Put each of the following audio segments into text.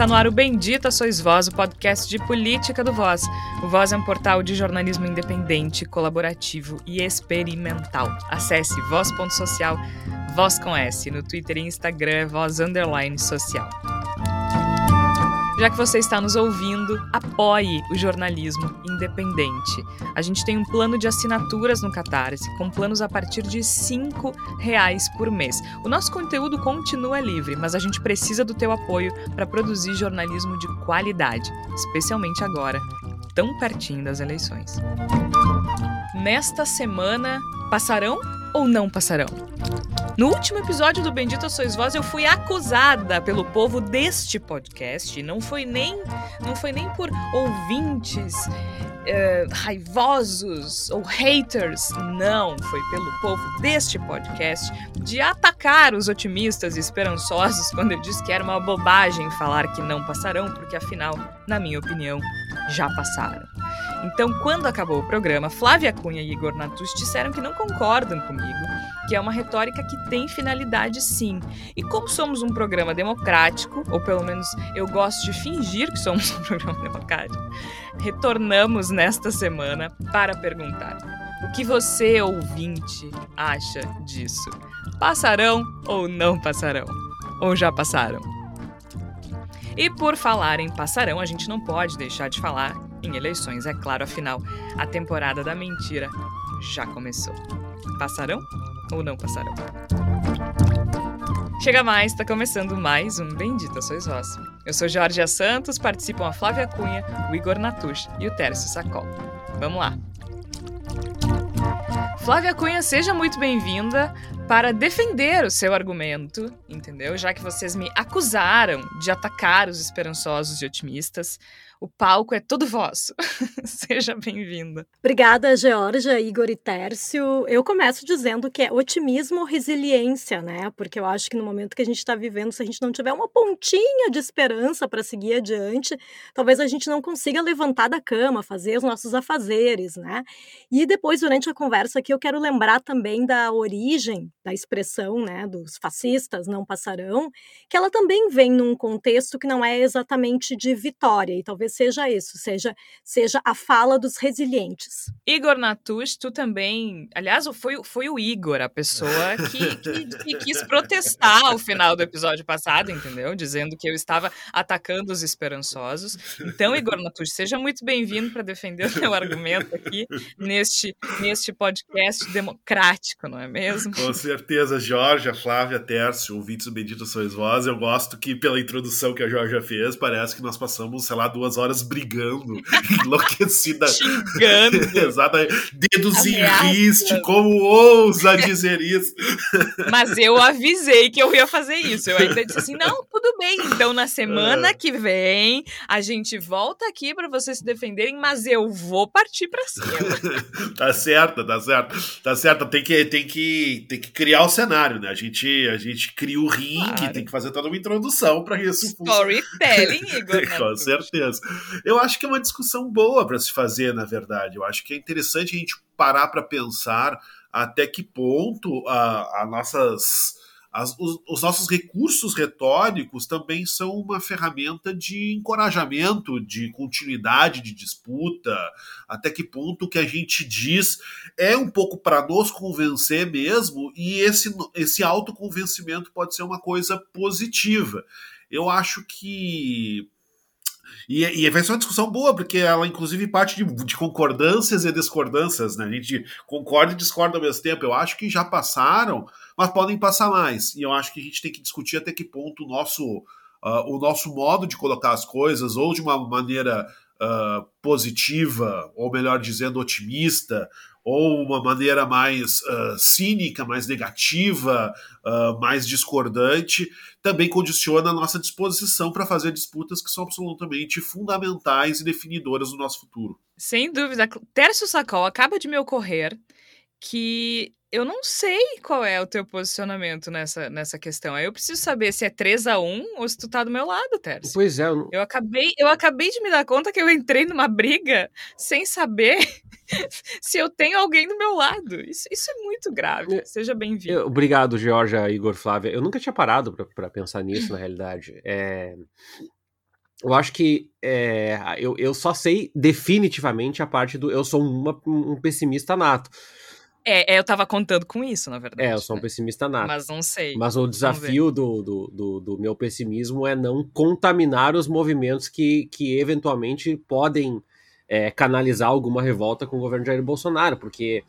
Tá no ar o Bendita Sois Voz, o podcast de política do Voz. O Voz é um portal de jornalismo independente, colaborativo e experimental. Acesse voz.social, voz com S, no Twitter e Instagram é voz underline social. Já que você está nos ouvindo, apoie o jornalismo independente. A gente tem um plano de assinaturas no Catarse, com planos a partir de R$ reais por mês. O nosso conteúdo continua livre, mas a gente precisa do teu apoio para produzir jornalismo de qualidade, especialmente agora, tão pertinho das eleições. Nesta semana, passarão ou não passarão? No último episódio do Bendito Sois Voz, eu fui acusada pelo povo deste podcast. Não foi nem, não foi nem por ouvintes uh, raivosos ou haters. Não, foi pelo povo deste podcast de atacar os otimistas e esperançosos quando eu disse que era uma bobagem falar que não passarão, porque afinal, na minha opinião, já passaram. Então, quando acabou o programa, Flávia Cunha e Igor Natus disseram que não concordam comigo, que é uma retórica que tem finalidade sim. E como somos um programa democrático, ou pelo menos eu gosto de fingir que somos um programa democrático, retornamos nesta semana para perguntar: o que você, ouvinte, acha disso? Passarão ou não passarão? Ou já passaram? E por falar em passarão, a gente não pode deixar de falar em eleições, é claro, afinal, a temporada da mentira já começou. Passarão ou não passarão? Chega mais, está começando mais um Bendita Sois Vós. Eu sou Jorge Santos, participam a Flávia Cunha, o Igor Natush e o Tércio Sacol. Vamos lá! Flávia Cunha, seja muito bem-vinda para defender o seu argumento, entendeu? Já que vocês me acusaram de atacar os esperançosos e otimistas, o palco é todo vosso. Seja bem-vinda. Obrigada, Georgia, Igor e Tércio. Eu começo dizendo que é otimismo ou resiliência, né? Porque eu acho que no momento que a gente está vivendo, se a gente não tiver uma pontinha de esperança para seguir adiante, talvez a gente não consiga levantar da cama, fazer os nossos afazeres, né? E depois, durante a conversa aqui, eu quero lembrar também da origem da expressão, né, dos fascistas não passarão, que ela também vem num contexto que não é exatamente de vitória, e talvez seja isso, seja, seja a fala dos resilientes. Igor Natush, tu também. Aliás, foi, foi o Igor, a pessoa que, que, que quis protestar ao final do episódio passado, entendeu? Dizendo que eu estava atacando os esperançosos. Então, Igor Natush, seja muito bem-vindo para defender o meu argumento aqui neste, neste podcast democrático, não é mesmo? Com certeza, Jorge, Flávia, Tércio, ouvintes do Bendito Sois Vós. Eu gosto que, pela introdução que a Jorge fez, parece que nós passamos, sei lá, duas horas brigando, enlouquecida. Xingando. Exatamente. Dedos em riste, como ousa dizer isso? Mas eu avisei que eu ia fazer isso. Eu ainda disse assim: não, tudo bem. Então, na semana é. que vem, a gente volta aqui para vocês se defenderem, mas eu vou partir para cima. tá certo, tá certo. Tá certo. Tem que, tem que, tem que criar o cenário, né? A gente, a gente cria o ringue, claro. tem que fazer toda uma introdução para isso. Storytelling, Igor. Com certeza. Eu acho que é uma discussão boa para se fazer, na verdade. Eu acho que é interessante a gente parar para pensar até que ponto a, a nossas. As, os, os, nossos recursos retóricos também são uma ferramenta de encorajamento, de continuidade de disputa, até que ponto o que a gente diz é um pouco para nos convencer mesmo, e esse, esse autoconvencimento pode ser uma coisa positiva. Eu acho que e, e vai ser uma discussão boa, porque ela, inclusive, parte de, de, concordâncias e discordâncias, né? A gente concorda e discorda ao mesmo tempo. Eu acho que já passaram, mas podem passar mais. E eu acho que a gente tem que discutir até que ponto o nosso, uh, o nosso modo de colocar as coisas, ou de uma maneira uh, positiva, ou melhor dizendo, otimista, ou uma maneira mais uh, cínica, mais negativa, uh, mais discordante, também condiciona a nossa disposição para fazer disputas que são absolutamente fundamentais e definidoras do nosso futuro. Sem dúvida. Tércio Sacol acaba de me ocorrer que eu não sei qual é o teu posicionamento nessa, nessa questão. Aí eu preciso saber se é 3 a 1 ou se tu tá do meu lado, Tércio. Pois é. Eu... eu, acabei, eu acabei de me dar conta que eu entrei numa briga sem saber se eu tenho alguém do meu lado. Isso, isso é muito grave. É, Seja bem-vindo. Obrigado, Georgia, Igor, Flávia. Eu nunca tinha parado para pensar nisso, na realidade. É... eu acho que é, eu, eu só sei definitivamente a parte do eu sou uma, um pessimista nato. É, é, eu tava contando com isso, na verdade. É, eu sou um né? pessimista nato. Mas não sei. Mas o desafio do, do, do, do, meu pessimismo é não contaminar os movimentos que, que eventualmente podem é, canalizar alguma revolta com o governo Jair Bolsonaro, porque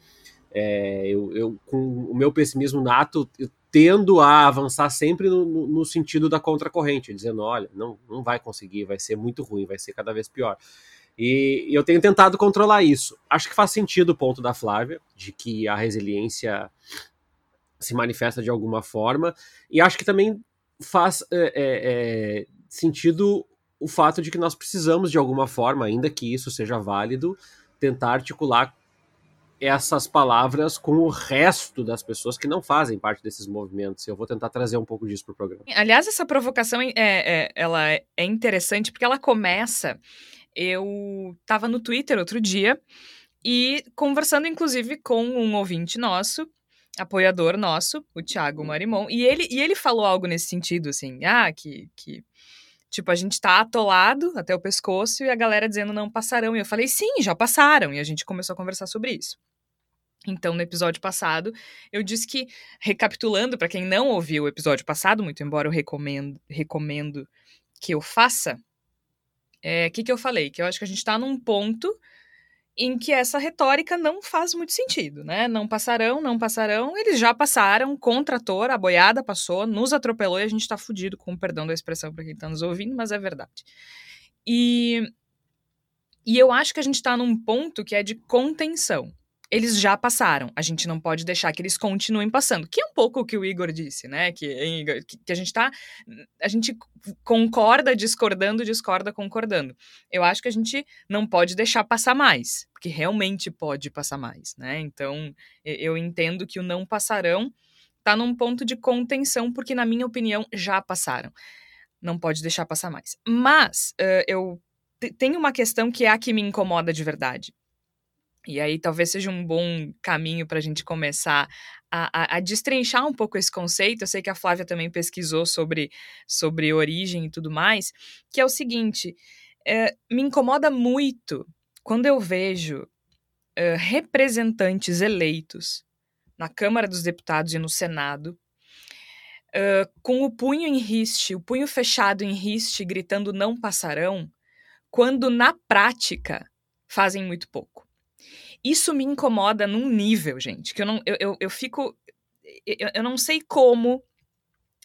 é, eu, eu, com o meu pessimismo nato, eu tendo a avançar sempre no, no, sentido da contracorrente, dizendo, olha, não, não vai conseguir, vai ser muito ruim, vai ser cada vez pior. E, eu tenho tentado controlar isso. Acho que faz sentido o ponto da Flávia, de que a resiliência se manifesta de alguma forma, e acho que também faz é, é, é sentido o fato de que nós precisamos, de alguma forma, ainda que isso seja válido, tentar articular essas palavras com o resto das pessoas que não fazem parte desses movimentos. Eu vou tentar trazer um pouco disso para o programa. Aliás, essa provocação é, é, ela é interessante porque ela começa. Eu estava no Twitter outro dia e conversando, inclusive, com um ouvinte nosso, apoiador nosso, o Thiago Marimon, e ele, e ele falou algo nesse sentido, assim, ah, que, que Tipo, a gente tá atolado até o pescoço e a galera dizendo não passarão. E eu falei, sim, já passaram. E a gente começou a conversar sobre isso. Então, no episódio passado, eu disse que, recapitulando, para quem não ouviu o episódio passado, muito embora eu recomendo, recomendo que eu faça, o é, que, que eu falei? Que eu acho que a gente está num ponto em que essa retórica não faz muito sentido, né? Não passarão, não passarão, eles já passaram, com trator, a boiada passou, nos atropelou e a gente está fudido, com perdão da expressão para quem está nos ouvindo, mas é verdade. E, e eu acho que a gente está num ponto que é de contenção eles já passaram. A gente não pode deixar que eles continuem passando. Que é um pouco o que o Igor disse, né? Que, que a gente tá. A gente concorda discordando, discorda concordando. Eu acho que a gente não pode deixar passar mais, porque realmente pode passar mais, né? Então, eu entendo que o não passarão tá num ponto de contenção, porque, na minha opinião, já passaram. Não pode deixar passar mais. Mas uh, eu tenho uma questão que é a que me incomoda de verdade. E aí talvez seja um bom caminho para a gente começar a, a, a, destrinchar um pouco esse conceito. Eu sei que a Flávia também pesquisou sobre, sobre origem e tudo mais, que é o seguinte: é, me incomoda muito quando eu vejo é, representantes eleitos na Câmara dos Deputados e no Senado. Uh, com o punho em riste, o punho fechado em riste, gritando não passarão, quando na prática fazem muito pouco. Isso me incomoda num nível, gente, que eu não, eu, eu, eu fico. Eu, eu não sei como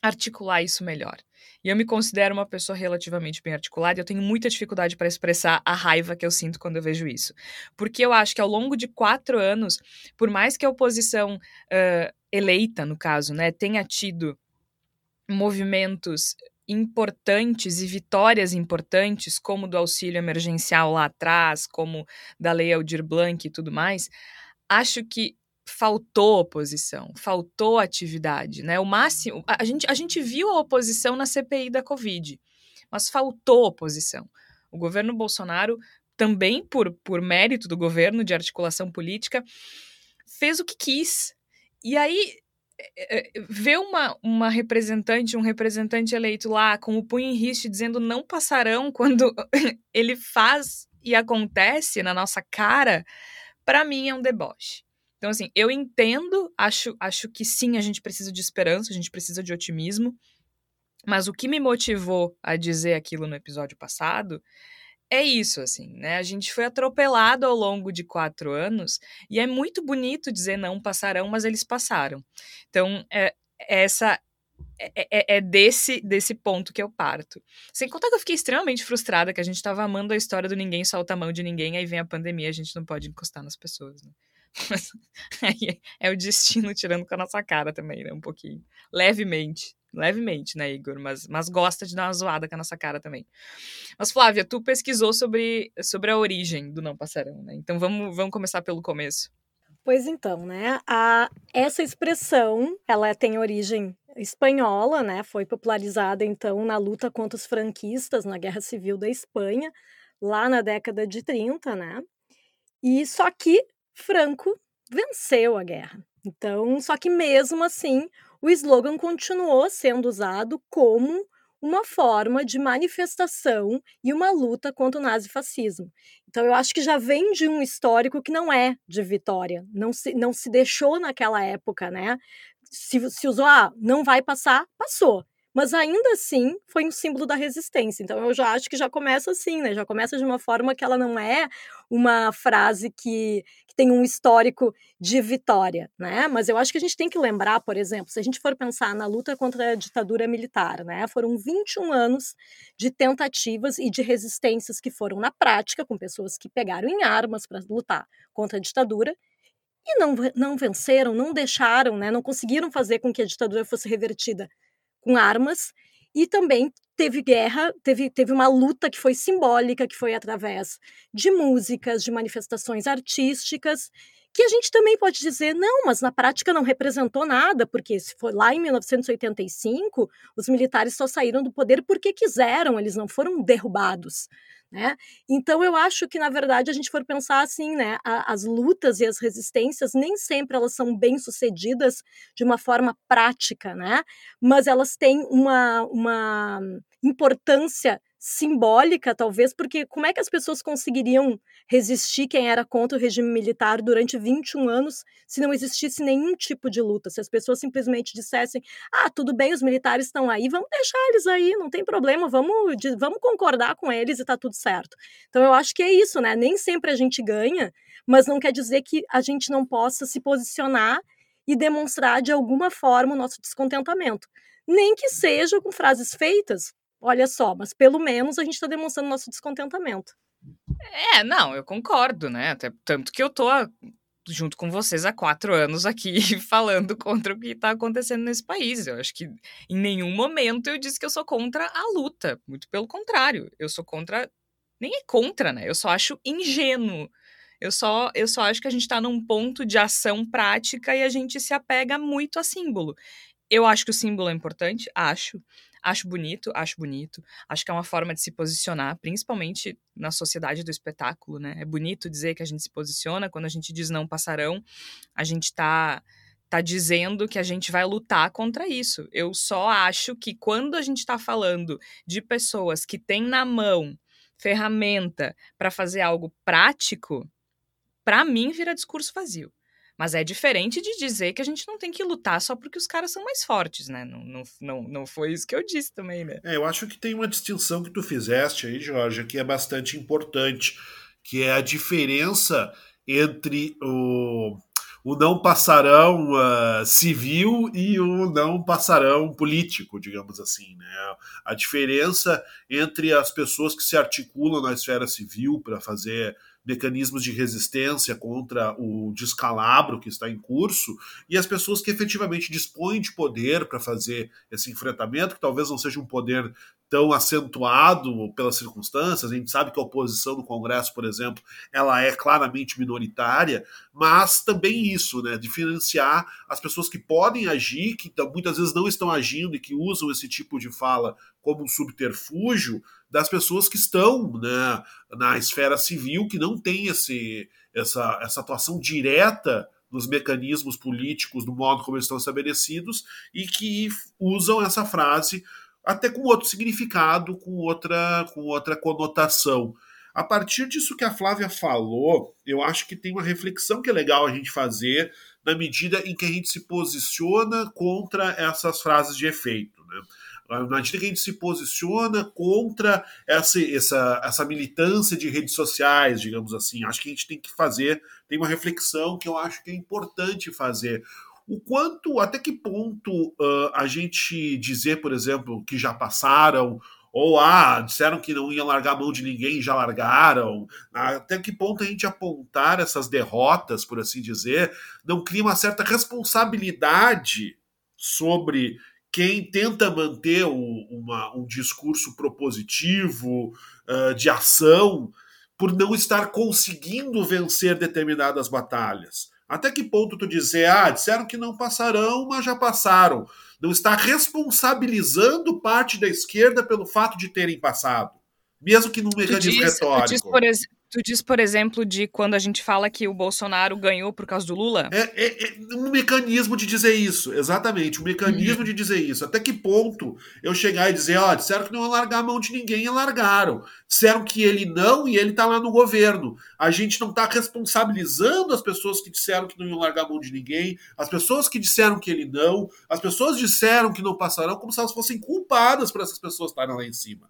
articular isso melhor. E eu me considero uma pessoa relativamente bem articulada e eu tenho muita dificuldade para expressar a raiva que eu sinto quando eu vejo isso. Porque eu acho que ao longo de quatro anos, por mais que a oposição uh, eleita, no caso, né, tenha tido movimentos importantes e vitórias importantes, como do auxílio emergencial lá atrás, como da lei Aldir Blanc e tudo mais, acho que faltou oposição, faltou atividade, né? O máximo, a gente, a gente viu a oposição na CPI da Covid, mas faltou oposição. O governo Bolsonaro, também por, por mérito do governo de articulação política, fez o que quis. E aí ver uma, uma representante, um representante eleito lá com o punho em riste dizendo não passarão quando ele faz e acontece na nossa cara, para mim é um deboche. Então, assim, eu entendo, acho, acho que sim, a gente precisa de esperança, a gente precisa de otimismo, mas o que me motivou a dizer aquilo no episódio passado é isso, assim, né? A gente foi atropelado ao longo de quatro anos e é muito bonito dizer não passarão, mas eles passaram. Então, é, essa é, é, é, desse, desse ponto que eu parto. Sem contar que eu fiquei extremamente frustrada que a gente estava amando a história do ninguém solta a mão de ninguém, aí vem a pandemia, a gente não pode encostar nas pessoas, né? Mas, é o destino tirando com a nossa cara também, né? Um pouquinho. Levemente. Levemente, né, Igor? Mas, mas gosta de dar uma zoada com a nossa cara também. Mas, Flávia, tu pesquisou sobre, sobre a origem do Não Passarão, né? Então vamos, vamos começar pelo começo. Pois então, né? A, essa expressão, ela tem origem espanhola, né? Foi popularizada, então, na luta contra os franquistas na Guerra Civil da Espanha, lá na década de 30, né? E só que Franco venceu a guerra. Então, só que mesmo assim, o slogan continuou sendo usado como uma forma de manifestação e uma luta contra o nazifascismo. Então, eu acho que já vem de um histórico que não é de vitória, não se, não se deixou naquela época, né? Se, se usou, ah, não vai passar, passou mas ainda assim foi um símbolo da resistência. Então eu já acho que já começa assim, né? Já começa de uma forma que ela não é uma frase que, que tem um histórico de vitória, né? Mas eu acho que a gente tem que lembrar, por exemplo, se a gente for pensar na luta contra a ditadura militar, né? Foram 21 anos de tentativas e de resistências que foram na prática com pessoas que pegaram em armas para lutar contra a ditadura e não, não venceram, não deixaram, né, não conseguiram fazer com que a ditadura fosse revertida com armas, e também teve guerra, teve, teve uma luta que foi simbólica, que foi através de músicas, de manifestações artísticas, que a gente também pode dizer, não, mas na prática não representou nada, porque se foi lá em 1985, os militares só saíram do poder porque quiseram, eles não foram derrubados. Né? Então eu acho que na verdade a gente for pensar assim, né, as lutas e as resistências nem sempre elas são bem sucedidas de uma forma prática, né? Mas elas têm uma, uma importância simbólica, talvez, porque como é que as pessoas conseguiriam resistir quem era contra o regime militar durante 21 anos se não existisse nenhum tipo de luta? Se as pessoas simplesmente dissessem: ah, tudo bem, os militares estão aí, vamos deixar eles aí, não tem problema, vamos, vamos concordar com eles e tá tudo certo. Então eu acho que é isso, né? Nem sempre a gente ganha, mas não quer dizer que a gente não possa se posicionar e demonstrar de alguma forma o nosso descontentamento. Nem que seja com frases feitas, olha só, mas pelo menos a gente está demonstrando nosso descontentamento. É, não, eu concordo, né? Até, tanto que eu tô junto com vocês há quatro anos aqui falando contra o que está acontecendo nesse país. Eu acho que em nenhum momento eu disse que eu sou contra a luta. Muito pelo contrário, eu sou contra. Nem é contra, né? Eu só acho ingênuo. Eu só, eu só acho que a gente está num ponto de ação prática e a gente se apega muito a símbolo. Eu acho que o símbolo é importante, acho. Acho bonito, acho bonito. Acho que é uma forma de se posicionar, principalmente na sociedade do espetáculo, né? É bonito dizer que a gente se posiciona, quando a gente diz não passarão, a gente tá tá dizendo que a gente vai lutar contra isso. Eu só acho que quando a gente está falando de pessoas que têm na mão ferramenta para fazer algo prático, para mim vira discurso vazio. Mas é diferente de dizer que a gente não tem que lutar só porque os caras são mais fortes, né? Não, não, não, não foi isso que eu disse também, né? É, eu acho que tem uma distinção que tu fizeste aí, Jorge, que é bastante importante, que é a diferença entre o, o não passarão uh, civil e o não passarão político, digamos assim. Né? A diferença entre as pessoas que se articulam na esfera civil para fazer mecanismos de resistência contra o descalabro que está em curso e as pessoas que efetivamente dispõem de poder para fazer esse enfrentamento, que talvez não seja um poder tão acentuado pelas circunstâncias. A gente sabe que a oposição no Congresso, por exemplo, ela é claramente minoritária, mas também isso, né, diferenciar as pessoas que podem agir, que muitas vezes não estão agindo e que usam esse tipo de fala como um subterfúgio, das pessoas que estão né, na esfera civil, que não tem esse, essa, essa atuação direta nos mecanismos políticos, do modo como eles estão estabelecidos, e que usam essa frase até com outro significado, com outra, com outra conotação. A partir disso que a Flávia falou, eu acho que tem uma reflexão que é legal a gente fazer na medida em que a gente se posiciona contra essas frases de efeito. Né? Na medida que a gente se posiciona contra essa, essa, essa militância de redes sociais, digamos assim, acho que a gente tem que fazer, tem uma reflexão que eu acho que é importante fazer o quanto, até que ponto uh, a gente dizer, por exemplo, que já passaram, ou ah, disseram que não iam largar a mão de ninguém, já largaram, até que ponto a gente apontar essas derrotas, por assim dizer, não cria uma certa responsabilidade sobre quem tenta manter o, uma, um discurso propositivo, uh, de ação, por não estar conseguindo vencer determinadas batalhas. Até que ponto tu dizer, ah, disseram que não passarão, mas já passaram. Não está responsabilizando parte da esquerda pelo fato de terem passado. Mesmo que num mecanismo diz, retórico. Diz, por, ex Tu diz, por exemplo, de quando a gente fala que o Bolsonaro ganhou por causa do Lula? É, é, é um mecanismo de dizer isso, exatamente, um mecanismo uhum. de dizer isso. Até que ponto eu chegar e dizer, ó, disseram que não ia largar a mão de ninguém e largaram. Disseram que ele não e ele tá lá no governo. A gente não tá responsabilizando as pessoas que disseram que não iam largar a mão de ninguém, as pessoas que disseram que ele não, as pessoas disseram que não passarão, como se elas fossem culpadas por essas pessoas estarem lá em cima.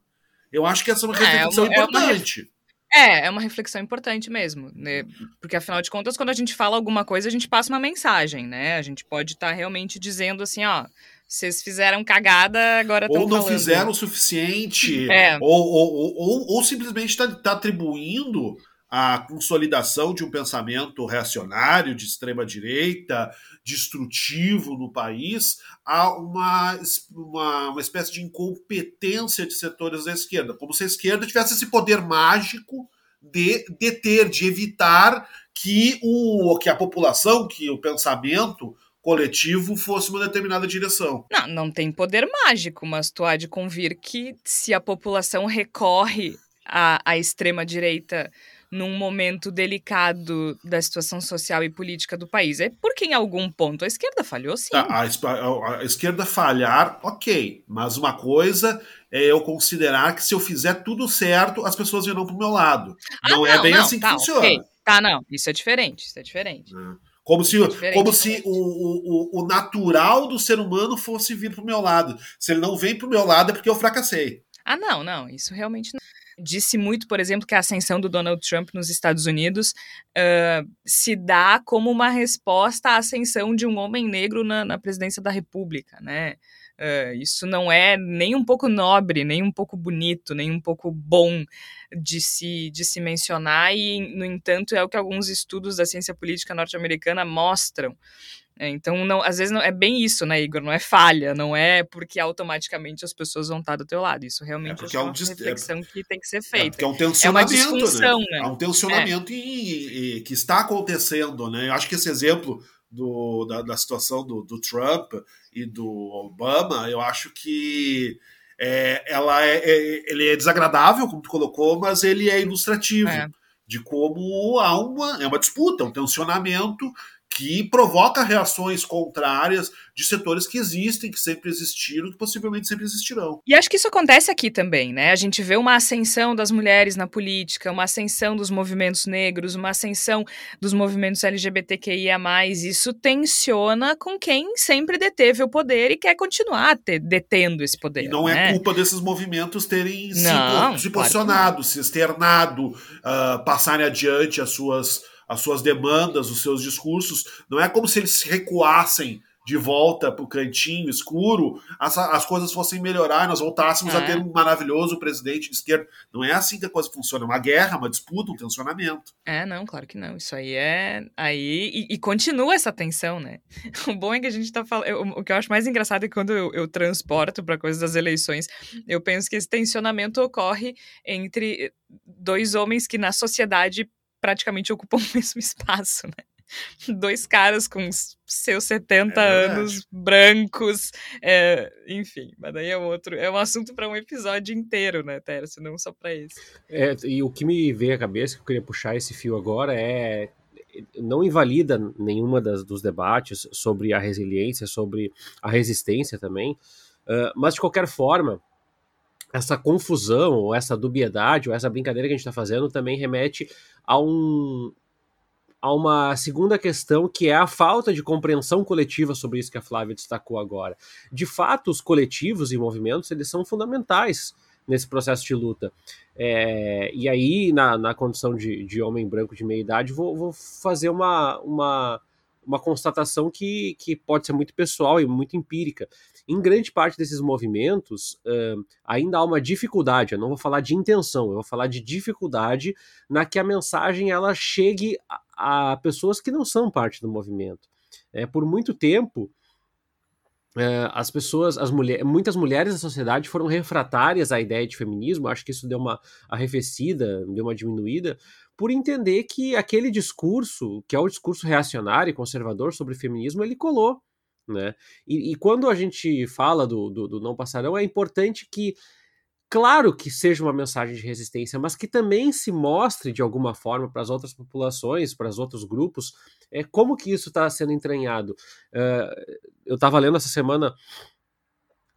Eu acho que essa é uma reflexão é, é uma, importante. É uma é, é uma reflexão importante mesmo, né? Porque afinal de contas, quando a gente fala alguma coisa, a gente passa uma mensagem, né? A gente pode estar tá realmente dizendo assim, ó, vocês fizeram cagada, agora Ou não falando. fizeram o suficiente, é. ou, ou, ou, ou, simplesmente está tá atribuindo a consolidação de um pensamento reacionário de extrema direita, destrutivo no país, a uma, uma, uma espécie de incompetência de setores da esquerda, como se a esquerda tivesse esse poder mágico de deter, de evitar que, o, que a população, que o pensamento coletivo fosse uma determinada direção. Não, não tem poder mágico, mas tu há de convir que se a população recorre à, à extrema-direita num momento delicado da situação social e política do país. É porque em algum ponto a esquerda falhou, sim. A, a, a, esquerda falhar, ok. Mas uma coisa é eu considerar que se eu fizer tudo certo, as pessoas virão pro meu lado. Ah, não, é bem não, assim que tá, funciona. Okay. Tá, não. Isso é diferente. Isso é diferente. É. Como se, é como se o, o, o natural do ser humano fosse vir pro meu lado. Se ele não vem pro meu lado é porque eu fracassei. Ah, não, não. Isso realmente não disse muito, por exemplo, que a ascensão do Donald Trump nos Estados Unidos uh, se dá como uma resposta à ascensão de um homem negro na, na presidência da República, né? Uh, isso não é nem um pouco nobre, nem um pouco bonito, nem um pouco bom de se, de se mencionar, e, no entanto, é o que alguns estudos da ciência política norte-americana mostram. É, então, não, às vezes não, é bem isso, né, Igor? Não é falha, não é porque automaticamente as pessoas vão estar do teu lado. Isso realmente é, é uma é reflexão que tem que ser feita. É porque é um tensionamento, é uma disfunção, né? né? É um tensionamento e, e, que está acontecendo, né? Eu acho que esse exemplo do, da, da situação do, do, Trump e do Obama, eu acho que é, ela é, é, ele é desagradável, como tu colocou, mas ele é ilustrativo de como há uma, é uma disputa, um tensionamento que provoca reações contrárias de setores que existem, que sempre existiram, que possivelmente sempre existirão. E acho que isso acontece aqui também, né? A gente vê uma ascensão das mulheres na política, uma ascensão dos movimentos negros, uma ascensão dos movimentos LGBTQIA+, isso tensiona com quem sempre deteve o poder e quer continuar ter, detendo esse poder. E não é né? é culpa desses movimentos terem não, se, posicionado, claro se externado, uh, passarem adiante as suas as suas demandas, os seus discursos. Não é como se eles se recuassem de volta para o cantinho escuro, as, as coisas fossem melhorar, nós voltássemos é. a ter um maravilhoso presidente de esquerda. Não é assim que a coisa funciona. É uma guerra, uma disputa, um tensionamento. É, não, claro que não. Isso aí é. Aí. E, e continua essa tensão, né? O bom é que a gente está falando. O que eu acho mais engraçado é que quando eu, eu transporto para coisas das eleições, eu penso que esse tensionamento ocorre entre dois homens que na sociedade praticamente ocupam o mesmo espaço, né? Dois caras com seus 70 é anos, brancos, é, enfim, mas daí é outro, é um assunto para um episódio inteiro, né, Tércio, não só para esse. É, e o que me veio à cabeça, que eu queria puxar esse fio agora, é não invalida nenhuma das, dos debates sobre a resiliência, sobre a resistência também, uh, mas de qualquer forma, essa confusão, ou essa dubiedade, ou essa brincadeira que a gente está fazendo também remete a um a uma segunda questão que é a falta de compreensão coletiva sobre isso que a Flávia destacou agora. De fato, os coletivos e movimentos eles são fundamentais nesse processo de luta. É, e aí, na, na condição de, de homem branco de meia idade, vou, vou fazer uma, uma, uma constatação que, que pode ser muito pessoal e muito empírica. Em grande parte desses movimentos, uh, ainda há uma dificuldade, eu não vou falar de intenção, eu vou falar de dificuldade na que a mensagem ela chegue a, a pessoas que não são parte do movimento. É, por muito tempo, Uh, as pessoas, as mulheres, muitas mulheres da sociedade foram refratárias à ideia de feminismo. Acho que isso deu uma arrefecida, deu uma diminuída, por entender que aquele discurso, que é o discurso reacionário e conservador sobre feminismo, ele colou. Né? E, e quando a gente fala do, do, do, não passarão, é importante que claro que seja uma mensagem de resistência, mas que também se mostre de alguma forma para as outras populações, para os outros grupos, é como que isso está sendo entranhado. Uh, eu estava lendo essa semana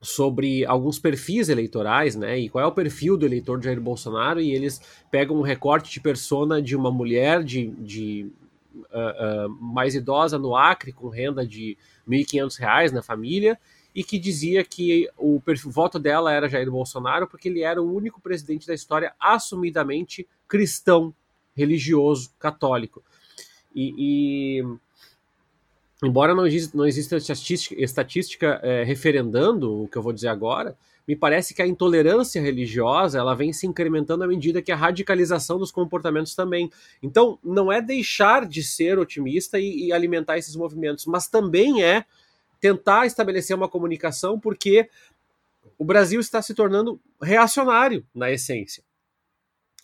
sobre alguns perfis eleitorais, né? E qual é o perfil do eleitor de Jair Bolsonaro, e eles pegam um recorte de persona de uma mulher de, de uh, uh, mais idosa no Acre, com renda de R$ 1.500 na família, e que dizia que o, perfil, o voto dela era Jair Bolsonaro porque ele era o único presidente da história assumidamente cristão, religioso, católico. E, e embora não, exista, não exista estatística, estatística é, referendando o que eu vou dizer agora, me parece que a intolerância religiosa ela vem se incrementando à medida que a radicalização dos comportamentos também. Então, não é deixar de ser otimista e, e alimentar esses movimentos, mas também é tentar estabelecer uma comunicação, porque o Brasil está se tornando reacionário na essência.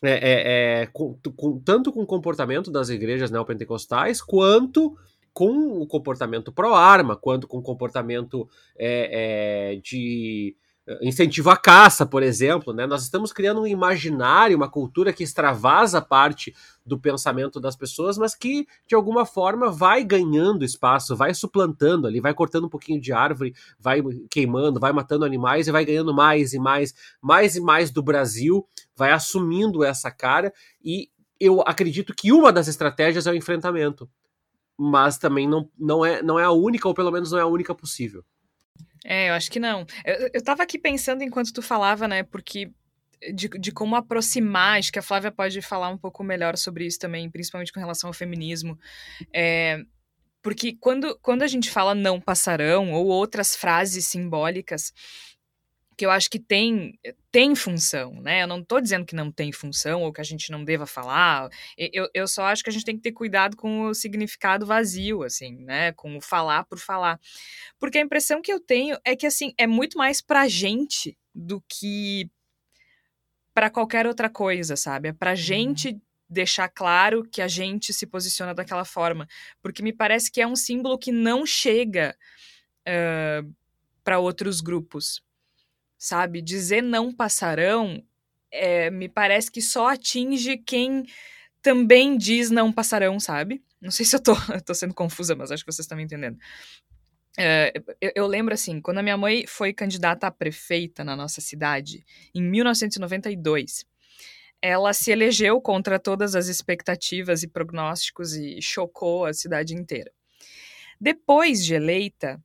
É, é, é com, com, tanto com o comportamento das igrejas neopentecostais, quanto com o comportamento pró-arma, quanto com o comportamento é, é de incentivo à caça, por exemplo, né? Nós estamos criando um imaginário, uma cultura que extravasa parte do pensamento das pessoas, mas que de alguma forma vai ganhando espaço, vai suplantando ali, vai cortando um pouquinho de árvore, vai queimando, vai matando animais e vai ganhando mais e mais, mais e mais do Brasil, vai assumindo essa cara e eu acredito que uma das estratégias é o enfrentamento, mas também não, não, é, não é a única, ou pelo menos não é a única possível. É, eu acho que não. Eu, eu tava aqui pensando enquanto tu falava, né, porque de, de como aproximar, acho que a Flávia pode falar um pouco melhor sobre isso também, principalmente com relação ao feminismo. É, porque quando, quando a gente fala não passarão ou outras frases simbólicas, que eu acho que tem, tem função, né? Eu não estou dizendo que não tem função ou que a gente não deva falar. Eu, eu só acho que a gente tem que ter cuidado com o significado vazio, assim, né? Com o falar por falar. Porque a impressão que eu tenho é que, assim, é muito mais pra gente do que para qualquer outra coisa, sabe? É pra uhum. gente deixar claro que a gente se posiciona daquela forma. Porque me parece que é um símbolo que não chega uh, para outros grupos sabe? Dizer não passarão é, me parece que só atinge quem também diz não passarão, sabe? Não sei se eu tô, tô sendo confusa, mas acho que vocês estão me entendendo. É, eu, eu, lembro assim, quando a minha mãe foi candidata a prefeita na nossa cidade, em 1992, ela se elegeu contra todas as expectativas e prognósticos e chocou a cidade inteira. Depois de eleita,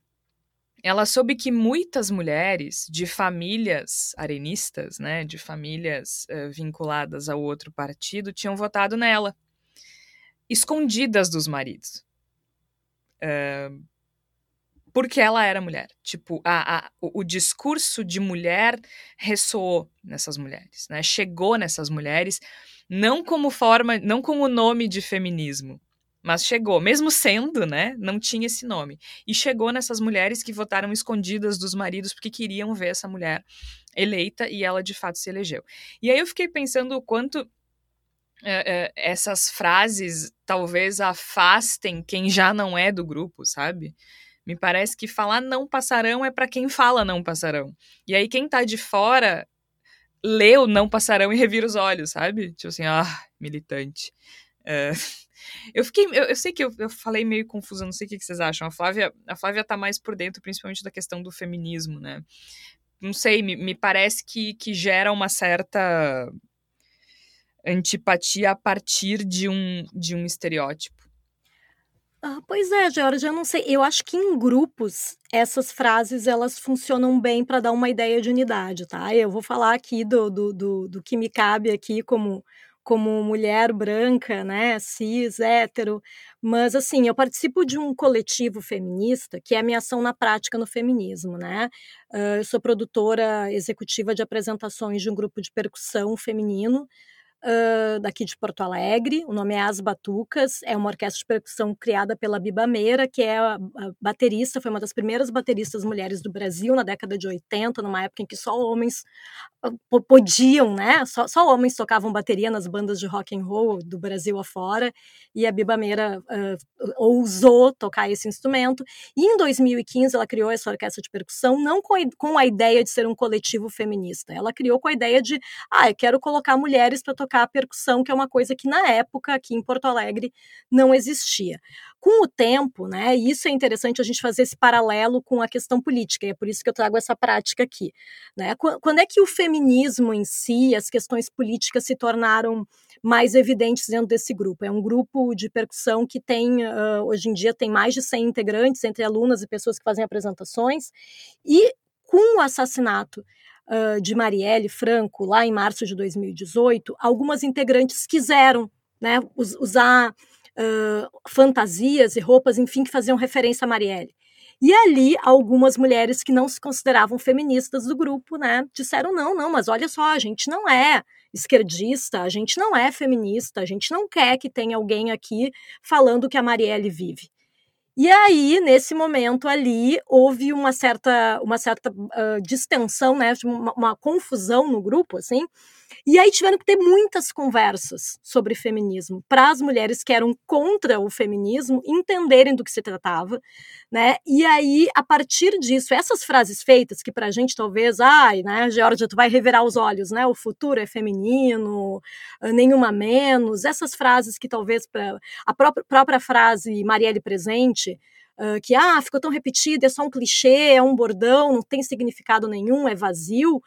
ela soube que muitas mulheres de famílias arenistas, né, de famílias uh, vinculadas ao outro partido, tinham votado nela, escondidas dos maridos. Uh, porque ela era mulher. Tipo, a, a, o, o, discurso de mulher ressoou nessas mulheres, né? Chegou nessas mulheres, não como forma, não com o nome de feminismo, mas chegou, mesmo sendo, né, não tinha esse nome. E chegou nessas mulheres que votaram escondidas dos maridos porque queriam ver essa mulher eleita e ela de fato se elegeu. E aí eu fiquei pensando o quanto é, é, essas frases talvez afastem quem já não é do grupo, sabe? Me parece que falar não passarão é para quem fala não passarão. E aí quem tá de fora lê o não passarão e revira os olhos, sabe? Tipo assim, ah, militante. É, eu fiquei. Eu, eu sei que eu, eu, falei meio confusa, não sei o que, vocês acham. A Flávia, a Flávia tá mais por dentro, principalmente da questão do feminismo, né? Não sei, me, me parece que, que gera uma certa antipatia a partir de um, de um estereótipo. Ah, pois é, Georgia, eu não sei. Eu acho que em grupos essas frases elas funcionam bem para dar uma ideia de unidade, tá? Eu vou falar aqui do, do, do, do que me cabe aqui como como mulher branca, né, cis, hétero, mas assim, eu participo de um coletivo feminista que é a minha ação na prática no feminismo, né? eu sou produtora executiva de apresentações de um grupo de percussão feminino uh, daqui de Porto Alegre, o nome é As Batucas, é uma orquestra de percussão criada pela Biba Meira, que é a, a baterista, foi uma das primeiras bateristas mulheres do Brasil na década de 80, numa época em que só homens uh, podiam, né, só, só, homens tocavam bateria nas bandas de rock and roll do Brasil afora, e a Biba Meira uh, ousou tocar esse instrumento, e em 2015 ela criou essa orquestra de percussão, não com, com a ideia de ser um coletivo feminista, ela criou com a ideia de, ah, eu quero colocar mulheres para tocar a percussão, que é uma coisa que na época aqui em Porto Alegre não existia. Com o tempo, né, isso é interessante a gente fazer esse paralelo com a questão política, e é por isso que eu trago essa prática aqui. Né? Quando é que o feminismo em si, as questões políticas se tornaram mais evidentes dentro desse grupo? É um grupo de percussão que tem, uh, hoje em dia, tem mais de 100 integrantes, entre alunas e pessoas que fazem apresentações, e com o assassinato uh, de Marielle Franco, lá em março de 2018, algumas integrantes quiseram né, usar uh, fantasias e roupas, enfim, que faziam referência a Marielle. E ali, algumas mulheres que não se consideravam feministas do grupo, né, disseram: não, não, mas olha só, a gente não é esquerdista, a gente não é feminista, a gente não quer que tenha alguém aqui falando que a Marielle vive. E aí, nesse momento ali, houve uma certa, uma certa uh, distensão, né, uma, uma, confusão no grupo, assim, e aí tiveram que ter muitas conversas sobre feminismo para as mulheres que eram contra o feminismo entenderem do que se tratava, né? E aí, a partir disso, essas frases feitas que para a gente talvez, ai, né, Georgia, tu vai revirar os olhos, né? O futuro é feminino, ah, nenhuma menos. Essas frases que talvez para a própria, própria frase Marielle presente Uh, que ah, ficou tão repetida, é só um clichê, é um bordão, não tem significado nenhum, é vazio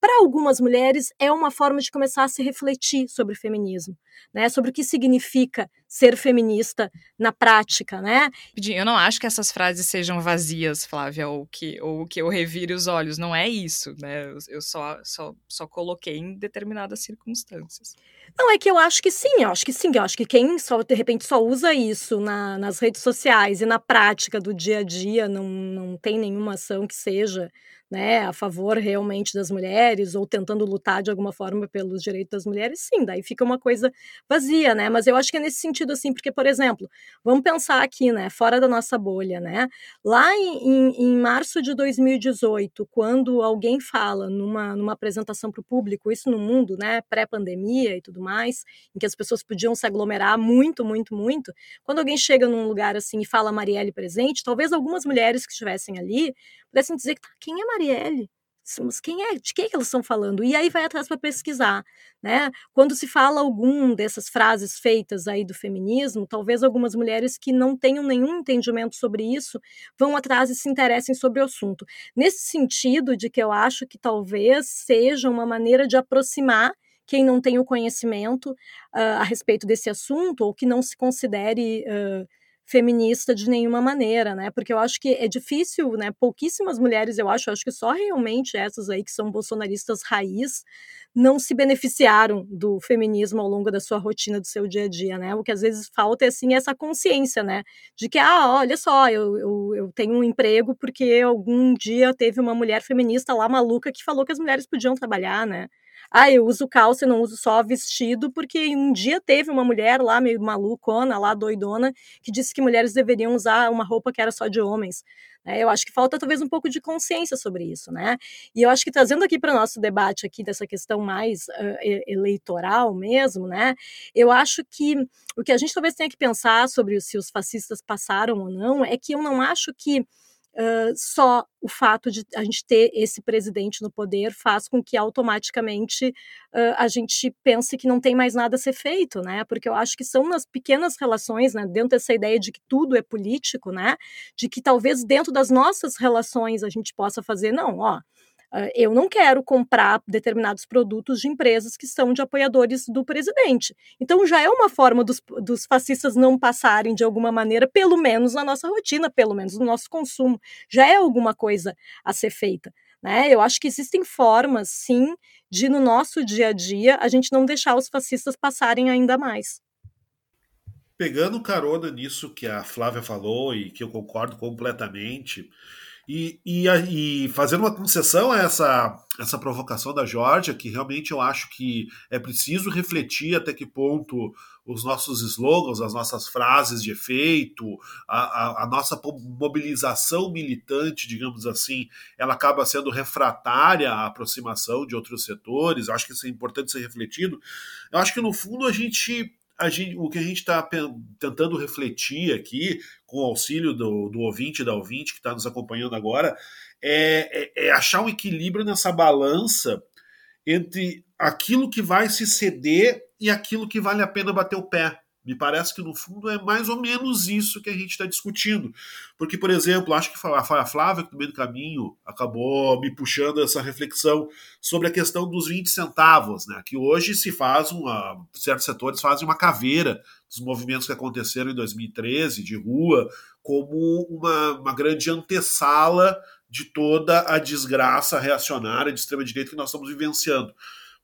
para algumas mulheres é uma forma de começar a se refletir sobre feminismo, né? Sobre o que significa ser feminista na prática, né? Eu não acho que essas frases sejam vazias, Flávia, ou que, ou que eu revire os olhos. Não é isso, né? Eu só, só, só coloquei em determinadas circunstâncias. Não, é que eu acho que sim, eu acho que sim, eu acho que quem só, de repente, só usa isso na, nas redes sociais e na prática do dia a dia, não, não tem nenhuma ação que seja né, a favor realmente das mulheres ou tentando lutar de alguma forma pelos direitos das mulheres, sim, daí fica uma coisa vazia, né? Mas eu acho que é nesse sentido assim, porque por exemplo, vamos pensar aqui, né, fora da nossa bolha, né? Lá em, em, em março de 2018, quando alguém fala numa, numa apresentação para o público, isso no mundo, né, pré-pandemia e tudo mais, em que as pessoas podiam se aglomerar muito, muito, muito, quando alguém chega num lugar assim e fala Marielle presente, talvez algumas mulheres que estivessem ali pudessem dizer que tá, quem é Marielle? Quem é, de que, que elas estão falando? E aí vai atrás para pesquisar, né? Quando se fala algum dessas frases feitas aí do feminismo, talvez algumas mulheres que não tenham nenhum entendimento sobre isso vão atrás e se interessem sobre o assunto. Nesse sentido de que eu acho que talvez seja uma maneira de aproximar quem não tem o conhecimento uh, a respeito desse assunto ou que não se considere uh, feminista de nenhuma maneira, né? Porque eu acho que é difícil, né? Pouquíssimas mulheres, eu acho, eu acho que só realmente essas aí que são bolsonaristas raiz não se beneficiaram do feminismo ao longo da sua rotina, do seu dia a dia, né? O que às vezes falta é assim essa consciência, né? De que, ah, olha só, eu, eu, eu tenho um emprego porque algum dia teve uma mulher feminista lá maluca que falou que as mulheres podiam trabalhar, né? Ah, eu uso calça e não uso só vestido, porque um dia teve uma mulher lá, meio malucona, lá doidona, que disse que mulheres deveriam usar uma roupa que era só de homens. Né? Eu acho que falta talvez um pouco de consciência sobre isso, né? E eu acho que trazendo aqui para o nosso debate aqui dessa questão mais uh, eleitoral mesmo, né? Eu acho que o que a gente talvez tenha que pensar sobre se os fascistas passaram ou não é que eu não acho que Só o fato de a gente ter esse presidente no poder faz com que automaticamente uh, a gente pense que não tem mais nada a ser feito, né? Porque eu acho que são nas pequenas relações, né, dentro dessa ideia de que tudo é político, né? De que talvez dentro das nossas relações a gente possa fazer, não, ó, eu não quero comprar determinados produtos de empresas que são de apoiadores do presidente. Então já é uma forma dos, dos fascistas não passarem de alguma maneira, pelo menos na nossa rotina, pelo menos no nosso consumo. Já é alguma coisa a ser feita. Né? Eu acho que existem formas, sim, de no nosso dia a dia a gente não deixar os fascistas passarem ainda mais. Pegando carona nisso que a Flávia falou e que eu concordo completamente, E, e, e fazendo uma concessão a essa, essa provocação da Georgia, que realmente eu acho que é preciso refletir até que ponto os nossos slogans, as nossas frases de efeito, a, a, a, nossa mobilização militante, digamos assim, ela acaba sendo refratária à aproximação de outros setores. Eu acho que isso é importante ser refletido. Eu acho que, no fundo, a gente Gente, o que a gente está tentando refletir aqui, com o auxílio do, do ouvinte da ouvinte que está nos acompanhando agora, é, é, é, achar um equilíbrio nessa balança entre aquilo que vai se ceder e aquilo que vale a pena bater o pé. Me parece que, no fundo, é mais ou menos isso que a gente está discutindo. Porque, por exemplo, acho que a Flávia, que no meio do caminho, acabou me puxando essa reflexão sobre a questão dos 20 centavos, né? que hoje se faz uma. certos setores fazem uma caveira dos movimentos que aconteceram em 2013, de rua, como uma, uma grande antessala de toda a desgraça reacionária de extrema-direita que nós estamos vivenciando.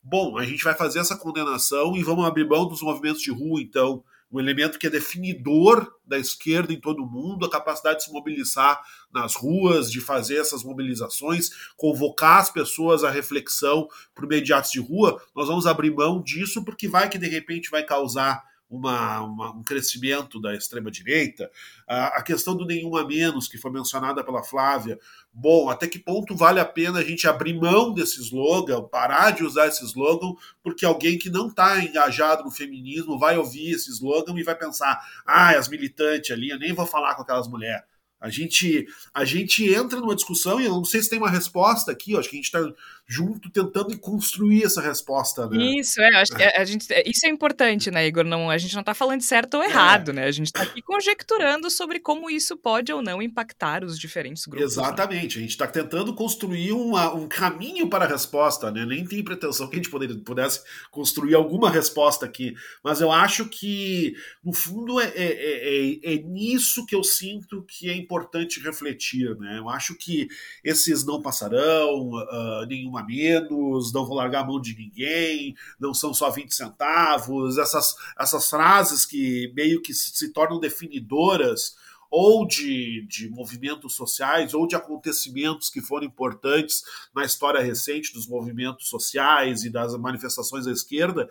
Bom, a gente vai fazer essa condenação e vamos abrir mão dos movimentos de rua, então, um elemento que é definidor da esquerda em todo o mundo, a capacidade de se mobilizar nas ruas, de fazer essas mobilizações, convocar as pessoas à reflexão por meio de atos de rua, nós vamos abrir mão disso porque vai que de repente vai causar uma, uma, um crescimento da extrema-direita, a, a, questão do nenhum a menos, que foi mencionada pela Flávia. Bom, até que ponto vale a pena a gente abrir mão desse slogan, parar de usar esse slogan, porque alguém que não está engajado no feminismo vai ouvir esse slogan e vai pensar: ah, as militantes ali, eu nem vou falar com aquelas mulheres. A gente, a gente entra numa discussão e eu não sei se tem uma resposta aqui, acho que a gente está junto tentando construir essa resposta, né? Isso, é, é. a gente, isso é importante, né, Igor? Não, a gente não está falando de certo ou é. errado, é. né? A gente está aqui conjecturando sobre como isso pode ou não impactar os diferentes grupos. Né? Exatamente, né? a gente está tentando construir uma, um caminho para a resposta, né? Nem tem pretensão que a gente poderia, pudesse construir alguma resposta aqui, mas eu acho que, no fundo, é, é, é, é nisso que eu sinto que é importante refletir, né? Eu acho que esses não passarão, uh, nenhum a menos, não vou largar a mão de ninguém, não são só 20 centavos, essas, essas frases que meio que se tornam definidoras ou de, de movimentos sociais ou de acontecimentos que foram importantes na história recente dos movimentos sociais e das manifestações da esquerda,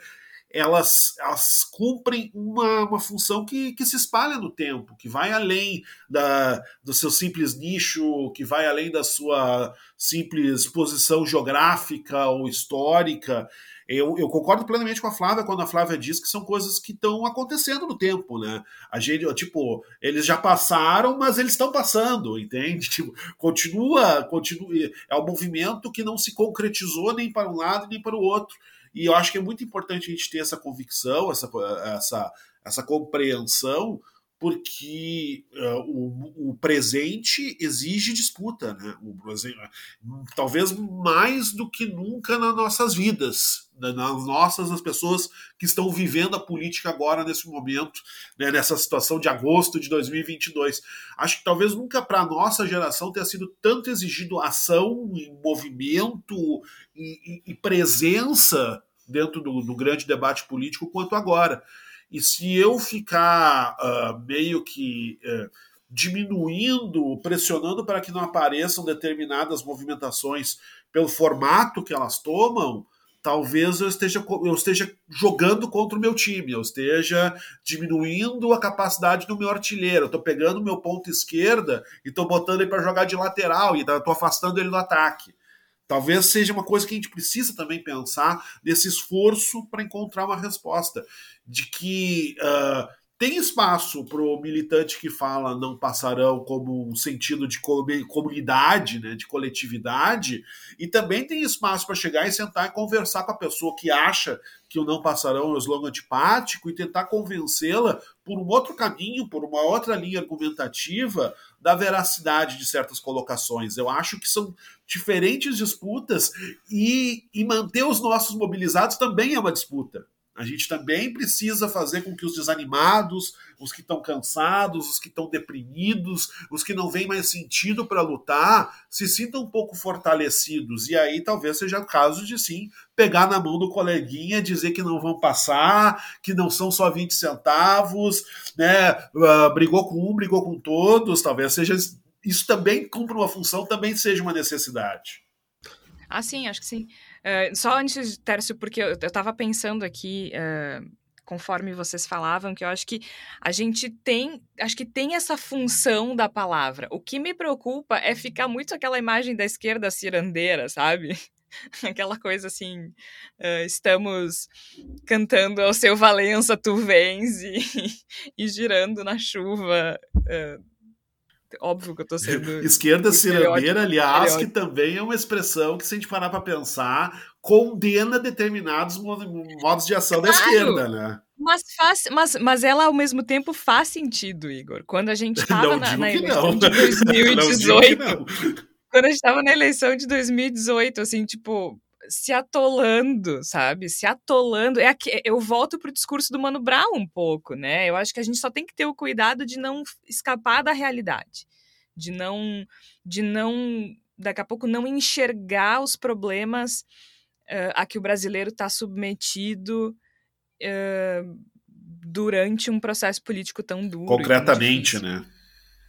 elas, elas cumprem uma, uma função que, que se espalha no tempo, que vai além da, do seu simples nicho, que vai além da sua simples posição geográfica ou histórica. Eu, eu, concordo plenamente com a Flávia quando a Flávia diz que são coisas que estão acontecendo no tempo, né? A gente, tipo, eles já passaram, mas eles estão passando, entende? Tipo, continua, continua. É um movimento que não se concretizou nem para um lado nem para o outro. E eu acho que é muito importante a gente ter essa convicção, essa, essa, essa compreensão, porque uh, o, o, presente exige disputa, né? O, talvez mais do que nunca nas nossas vidas, né? nas nossas, as pessoas que estão vivendo a política agora nesse momento, né? nessa situação de agosto de 2022. Acho que talvez nunca para a nossa geração tenha sido tanto exigido ação, e movimento e, e, e presença dentro do, do grande debate político quanto agora. E se eu ficar uh, meio que uh, diminuindo, pressionando para que não apareçam determinadas movimentações pelo formato que elas tomam, talvez eu esteja, eu esteja jogando contra o meu time, eu esteja diminuindo a capacidade do meu artilheiro. Eu estou pegando meu ponto esquerda e estou botando ele para jogar de lateral e estou afastando ele do ataque. Talvez seja uma coisa que a gente precisa também pensar nesse esforço para encontrar uma resposta. De que uh, tem espaço para o militante que fala não passarão como um sentido de comunidade, né, de coletividade, e também tem espaço para chegar e sentar e conversar com a pessoa que acha que o não passarão é um slogan antipático e tentar convencê-la por um outro caminho, por uma outra linha argumentativa da veracidade de certas colocações. Eu acho que são diferentes disputas e, e manter os nossos mobilizados também é uma disputa. A gente também precisa fazer com que os desanimados, os que estão cansados, os que estão deprimidos, os que não veem mais sentido para lutar, se sintam um pouco fortalecidos. E aí talvez seja o caso de sim pegar na mão do coleguinha, dizer que não vão passar, que não são só 20 centavos, né? Uh, brigou com um, brigou com todos, talvez seja isso também cumpre uma função, também seja uma necessidade. Ah, sim, acho que sim. Uh, só antes, Tércio, porque eu, estava pensando aqui, uh, conforme vocês falavam, que eu acho que a gente tem, acho que tem essa função da palavra. O que me preocupa é ficar muito aquela imagem da esquerda cirandeira, sabe? Aquela coisa assim, uh, estamos cantando ao seu Valença, tu vens, e, e girando na chuva. Uh, óbvio que eu tô sendo. Esquerda cirandeira, aliás, que também é uma expressão que, se a gente parar para pensar, condena determinados modos de ação claro, da esquerda, né? Mas, faz, mas, mas ela, ao mesmo tempo, faz sentido, Igor. Quando a gente estava na, na eleição de 2018. quando a gente estava na eleição de 2018, assim, tipo, se atolando, sabe? Se atolando. É aqui, eu volto pro discurso do Mano Brown um pouco, né? Eu acho que a gente só tem que ter o cuidado de não escapar da realidade, de não, de não, daqui a pouco não enxergar os problemas uh, a que o brasileiro está submetido uh, durante um processo político tão duro. Concretamente, né?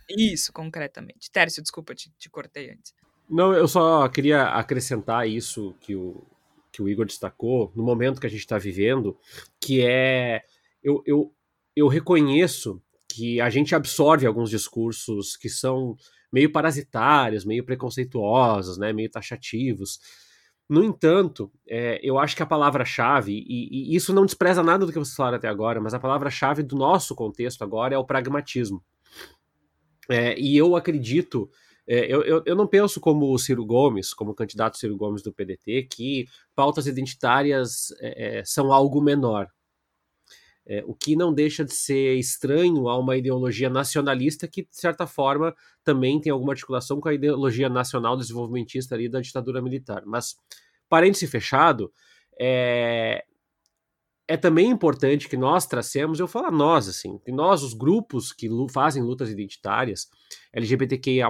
Isso, concretamente. Tércio, desculpa, te, te cortei antes. Não, eu só queria acrescentar isso que o, que o Igor destacou, no momento que a gente está vivendo, que é. Eu, eu, eu reconheço que a gente absorve alguns discursos que são meio parasitários, meio preconceituosos, né, meio taxativos. No entanto, é, eu acho que a palavra-chave, e, e, isso não despreza nada do que vocês falaram até agora, mas a palavra-chave do nosso contexto agora é o pragmatismo. É, e eu acredito é, eu, eu, eu, não penso como o Ciro Gomes, como o candidato Ciro Gomes do PDT, que pautas identitárias é, é, são algo menor. É, o que não deixa de ser estranho a uma ideologia nacionalista que, de certa forma, também tem alguma articulação com a ideologia nacional desenvolvimentista ali da ditadura militar. Mas, parêntese fechado, é, é também importante que nós tracemos, eu falo nós, assim, que nós, os grupos que fazem lutas identitárias, LGBTQIA,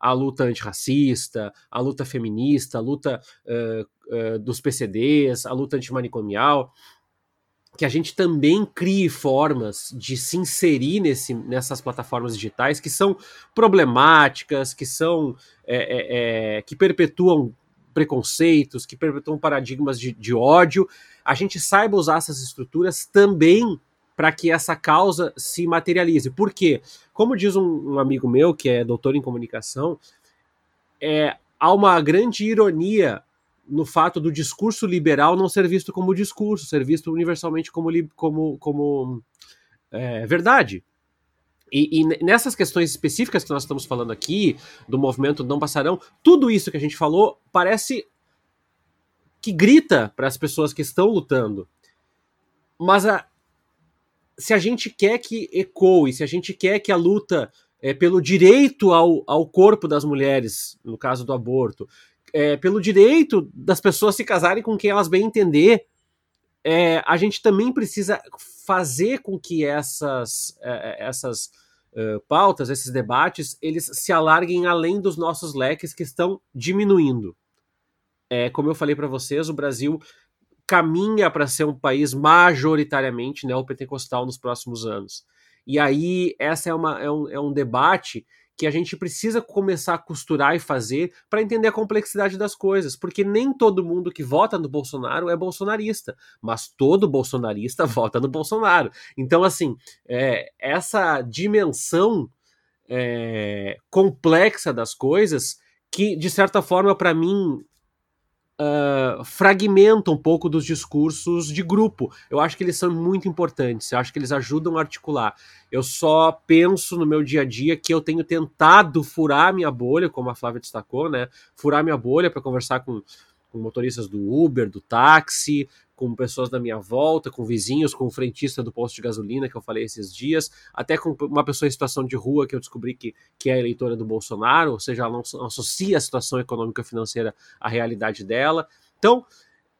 a luta antirracista, a luta feminista, a luta uh, uh, dos PCDs, a luta antimanicomial, que a gente também crie formas de se inserir nesse, nessas plataformas digitais que são problemáticas, que são é, é, é, que perpetuam preconceitos, que perpetuam paradigmas de, de ódio, a gente saiba usar essas estruturas também para que essa causa se materialize. Por quê? Como diz um, um, amigo meu, que é doutor em comunicação, é, há uma grande ironia no fato do discurso liberal não ser visto como discurso, ser visto universalmente como, como, como é, verdade. E, e, nessas questões específicas que nós estamos falando aqui, do movimento Não Passarão, tudo isso que a gente falou parece que grita para as pessoas que estão lutando. Mas a, se a gente quer que ecoe, se a gente quer que a luta é, pelo direito ao, ao corpo das mulheres, no caso do aborto, é, pelo direito das pessoas se casarem com quem elas bem entender, é, a gente também precisa fazer com que essas, é, essas uh, pautas, esses debates, eles se alarguem além dos nossos leques que estão diminuindo. É, como eu falei para vocês, o Brasil caminha para ser um país majoritariamente neopentecostal nos próximos anos. E aí, essa é, uma, é, um, é um debate que a gente precisa começar a costurar e fazer para entender a complexidade das coisas, porque nem todo mundo que vota no Bolsonaro é bolsonarista, mas todo bolsonarista vota no Bolsonaro. Então, assim, é, essa dimensão é, complexa das coisas, que de certa forma, para mim, uh, fragmenta um pouco dos discursos de grupo. Eu acho que eles são muito importantes, eu acho que eles ajudam a articular. Eu só penso no meu dia a dia que eu tenho tentado furar minha bolha, como a Flávia destacou, né? Furar minha bolha para conversar com, com motoristas do Uber, do táxi, com pessoas da minha volta, com vizinhos, com o frentista do posto de gasolina que eu falei esses dias, até com uma pessoa em situação de rua que eu descobri que, que é eleitora do Bolsonaro, ou seja, ela não, associa a situação econômica e financeira à realidade dela. Então,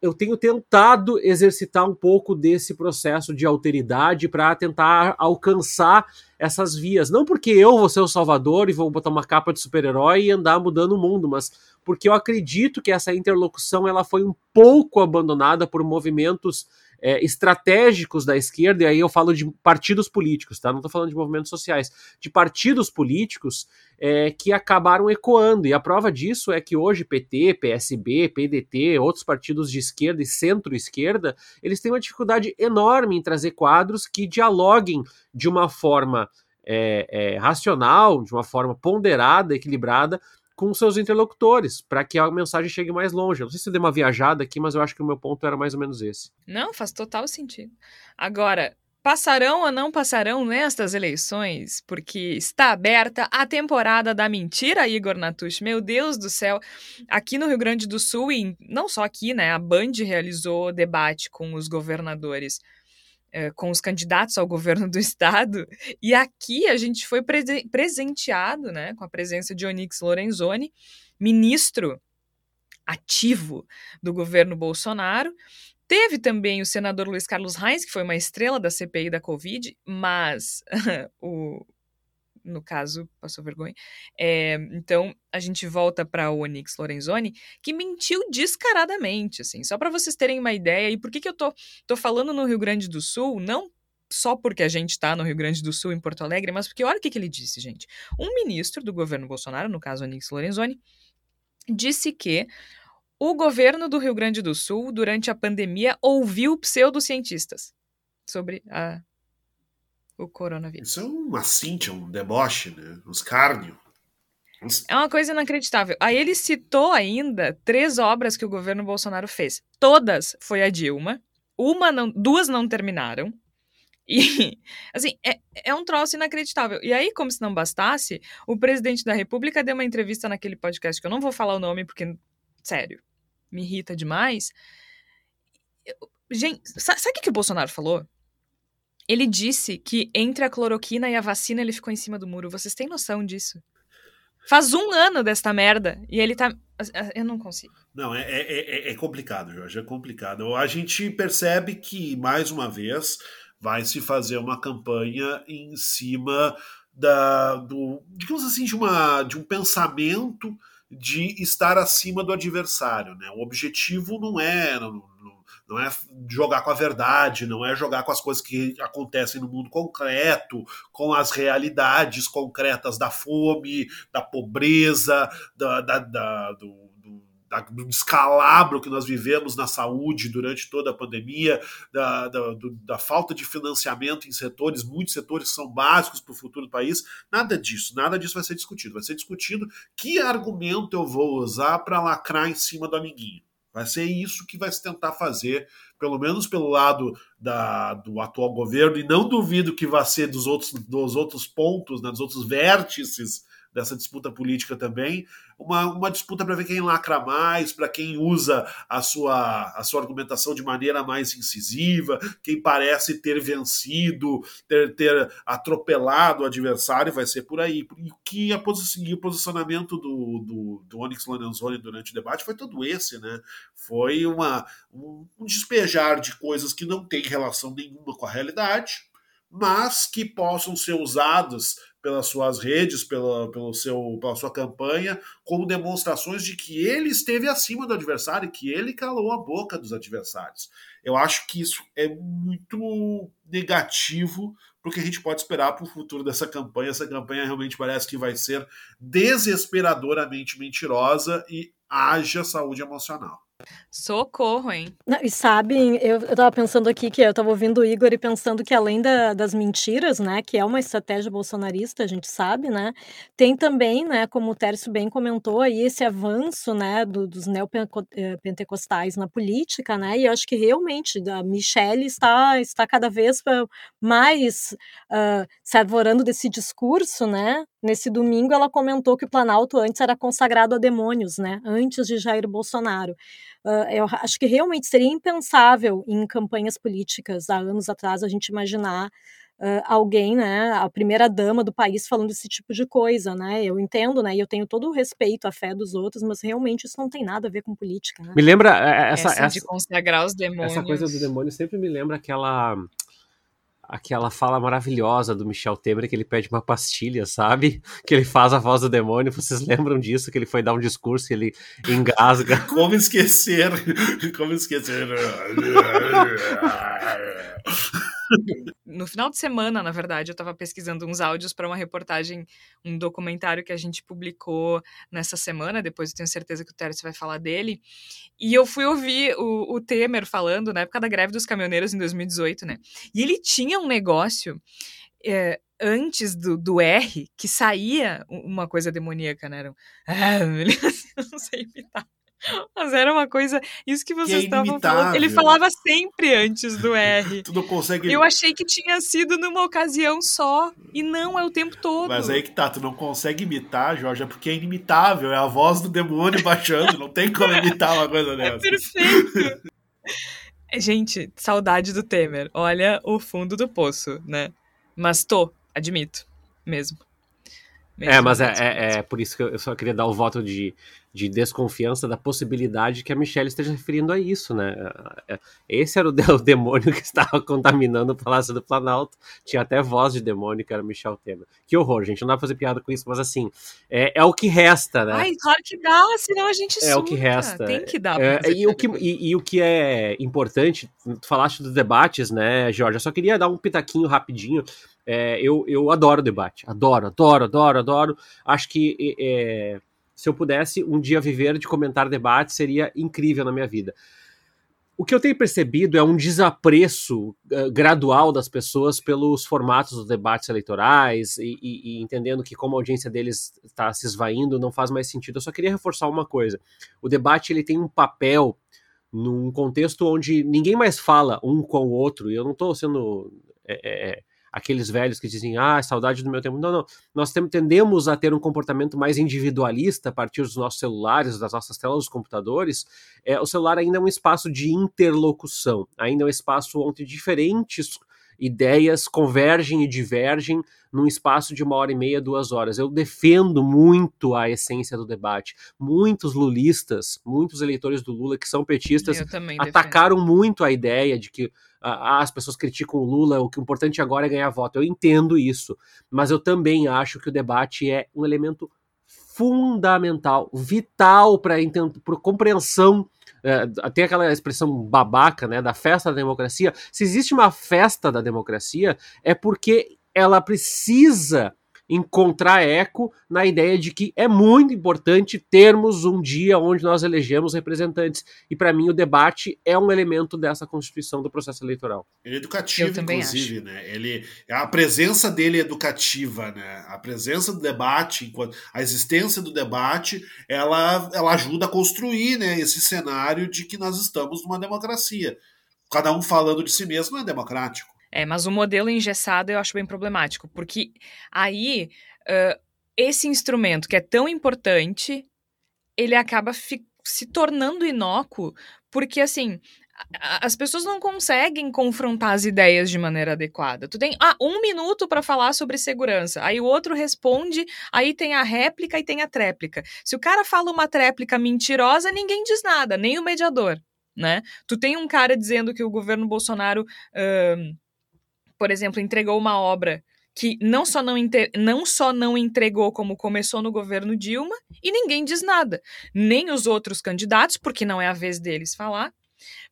eu tenho tentado exercitar um pouco desse processo de alteridade para tentar alcançar essas vias. Não porque eu vou ser o salvador e vou botar uma capa de super-herói e andar mudando o mundo, mas porque eu acredito que essa interlocução ela foi um pouco abandonada por movimentos é, estratégicos da esquerda, e aí eu falo de partidos políticos, tá? Não estou falando de movimentos sociais, de partidos políticos é, que acabaram ecoando. E a prova disso é que hoje PT, PSB, PDT, outros partidos de esquerda e centro-esquerda, eles têm uma dificuldade enorme em trazer quadros que dialoguem de uma forma é, é, racional, de uma forma ponderada, equilibrada, com seus interlocutores, para que a mensagem chegue mais longe. não sei se eu dei uma viajada aqui, mas eu acho que o meu ponto era mais ou menos esse. Não, faz total sentido. Agora, passarão ou não passarão nestas eleições? Porque está aberta a temporada da mentira, Igor Natush. Meu Deus do céu. Aqui no Rio Grande do Sul, e não só aqui, né? A Band realizou debate com os governadores eh, com os candidatos ao governo do estado. E aqui a gente foi pre presenteado né, com a presença de Onyx Lorenzoni, ministro ativo do governo Bolsonaro. Teve também o senador Luiz Carlos Reis, que foi uma estrela da CPI da Covid, mas o, no caso, passou vergonha. É, então, a gente volta para o Onyx Lorenzoni, que mentiu descaradamente, assim, só para vocês terem uma ideia. E por que, que eu tô, tô falando no Rio Grande do Sul? Não só porque a gente está no Rio Grande do Sul, em Porto Alegre, mas porque olha o que, que ele disse, gente. Um ministro do governo Bolsonaro, no caso Onyx Lorenzoni, disse que o governo do Rio Grande do Sul, durante a pandemia, ouviu pseudocientistas sobre a o coronavírus. Isso é uma cintia, um deboche, né? Um escárnio. É uma coisa inacreditável. Aí ele citou ainda três obras que o governo Bolsonaro fez. Todas foi a Dilma. Uma não, duas não terminaram. E, assim, é, é um troço inacreditável. E aí, como se não bastasse, o presidente da República deu uma entrevista naquele podcast, que eu não vou falar o nome, porque, sério, me irrita demais. Gente, sabe o que, que o Bolsonaro falou? Ele disse que entre a cloroquina e a vacina ele ficou em cima do muro. Vocês têm noção disso? Faz um ano desta merda e ele tá. Eu não consigo. Não, é, é, é, é complicado, Jorge, é complicado. A gente percebe que, mais uma vez, vai se fazer uma campanha em cima da, do, digamos assim, de, uma, de um pensamento de estar acima do adversário. Né? O objetivo não é. Não é jogar com a verdade, não é jogar com as coisas que acontecem no mundo concreto, com as realidades concretas da fome, da pobreza, da, da, da do, do descalabro que nós vivemos na saúde durante toda a pandemia, da, da, do, da, falta de financiamento em setores, muitos setores que são básicos para o futuro do país. Nada disso, nada disso vai ser discutido. Vai ser discutido que argumento eu vou usar para lacrar em cima do amiguinho. Vai ser isso que vai se tentar fazer, pelo menos pelo lado da, do atual governo, e não duvido que vai ser dos outros, dos outros pontos, né, dos outros vértices dessa disputa política também, uma, uma disputa para ver quem lacra mais, para quem usa a sua, a sua argumentação de maneira mais incisiva, quem parece ter vencido, ter, ter atropelado o adversário, vai ser por aí. E que a posi o posicionamento do, do, do Onyx Lorenzoni durante o debate foi todo esse, né? Foi uma, um, um despejar de coisas que não têm relação nenhuma com a realidade, mas que possam ser usadas pelas suas redes, pela, pelo seu, pela sua campanha, como demonstrações de que ele esteve acima do adversário, que ele calou a boca dos adversários. Eu acho que isso é muito negativo para o que a gente pode esperar para o futuro dessa campanha. Essa campanha realmente parece que vai ser desesperadoramente mentirosa e haja saúde emocional. Socorro, hein? Não, e sabem, eu, eu tava pensando aqui que eu tava ouvindo o Igor e pensando que além da, das mentiras, né, que é uma estratégia bolsonarista, a gente sabe, né, tem também, né, como o Tércio bem comentou aí, esse avanço, né, do, dos neopentecostais na política, né, e eu acho que realmente a Michelle está, está cada vez mais uh, se arvorando desse discurso, né, Nesse domingo, ela comentou que o Planalto antes era consagrado a demônios, né? Antes de Jair Bolsonaro. Uh, eu acho que realmente seria impensável em campanhas políticas há anos atrás a gente imaginar uh, alguém, né, a primeira dama do país falando esse tipo de coisa, né? Eu entendo, né? E eu tenho todo o respeito à fé dos outros, mas realmente isso não tem nada a ver com política. Né? Me lembra é, é, essa, essa, essa de consagrar os demônios. Essa coisa do demônio sempre me lembra aquela aquela fala maravilhosa do Michel Temer que ele pede uma pastilha, sabe? Que ele faz a voz do demônio. Vocês lembram disso? Que ele foi dar um discurso e ele engasga. Como esquecer? Como esquecer? No final de semana, na verdade, eu estava pesquisando uns áudios para uma reportagem, um documentário que a gente publicou nessa semana. Depois eu tenho certeza que o Tércio vai falar dele. E eu fui ouvir o, o Temer falando na época da greve dos caminhoneiros em 2018, né? E ele tinha um negócio. É, antes do, do R, que saía uma coisa demoníaca, né? Era um, ah, não sei imitar. Mas era uma coisa. Isso que vocês que é estavam falando. Ele falava sempre antes do R. tu não consegue. Eu achei que tinha sido numa ocasião só. E não, é o tempo todo. Mas aí que tá, tu não consegue imitar, Jorge, é porque é inimitável. É a voz do demônio baixando. não tem como imitar uma coisa é dessa. É perfeito. Gente, saudade do Temer. Olha o fundo do poço, né? Mas tô, admito. Mesmo. É, mas é, é, é por isso que eu só queria dar o voto de de desconfiança da possibilidade que a Michelle esteja referindo a isso, né? É, esse era o, o demônio que estava contaminando o Palácio do Planalto. Tinha até voz de demônio, que era Michel Temer. Que horror, gente. Não dá pra fazer piada com isso, mas assim, é, é o que resta, né? Ai, claro que dá, senão a gente É surta. o que resta. Tem que dar. É, e, o que, e, e, o que é importante, tu falaste dos debates, né, Jorge? Eu só queria dar um pitaquinho rapidinho. É, eu, eu adoro debate. Adoro, adoro, adoro, adoro. Acho que. É, se eu pudesse um dia viver de comentar debates, seria incrível na minha vida. O que eu tenho percebido é um desapreço uh, gradual das pessoas pelos formatos dos debates eleitorais e, e, e entendendo que como a audiência deles está se esvaindo, não faz mais sentido. Eu só queria reforçar uma coisa: o debate ele tem um papel num contexto onde ninguém mais fala um com o outro. E eu não estou sendo é, é, aqueles velhos que dizem, ah, saudade do meu tempo. Não, não. Nós tendemos a ter um comportamento mais individualista a partir dos nossos celulares, das nossas telas dos computadores. É, o celular ainda é um espaço de interlocução, ainda é um espaço onde diferentes ideias convergem e divergem num espaço de uma hora e meia, duas horas. Eu defendo muito a essência do debate. Muitos lulistas, muitos eleitores do Lula que são petistas, atacaram defendo. muito a ideia de que ah, as pessoas criticam o Lula, o que é importante agora é ganhar voto. Eu entendo isso, mas eu também acho que o debate é um elemento fundamental, vital para a compreensão. É, tem aquela expressão babaca, né, da festa da democracia. Se existe uma festa da democracia, é porque ela precisa encontrar eco na ideia de que é muito importante termos um dia onde nós elegemos representantes. E para mim o debate é um elemento dessa constituição do processo eleitoral. Ele é educativo, inclusive, acho. né? Ele, a presença dele é educativa, né? A presença do debate, a existência do debate, ela, ela ajuda a construir né, esse cenário de que nós estamos numa democracia. Cada um falando de si mesmo é democrático. É, mas o modelo engessado eu acho bem problemático, porque aí uh, esse instrumento que é tão importante, ele acaba se tornando inócuo, porque assim as pessoas não conseguem confrontar as ideias de maneira adequada. Tu tem ah, um minuto para falar sobre segurança, aí o outro responde, aí tem a réplica e tem a tréplica. Se o cara fala uma tréplica mentirosa, ninguém diz nada, nem o mediador, né? Tu tem um cara dizendo que o governo Bolsonaro uh, por exemplo, entregou uma obra que não só não, não só não entregou como começou no governo Dilma e ninguém diz nada. Nem os outros candidatos, porque não é a vez deles falar.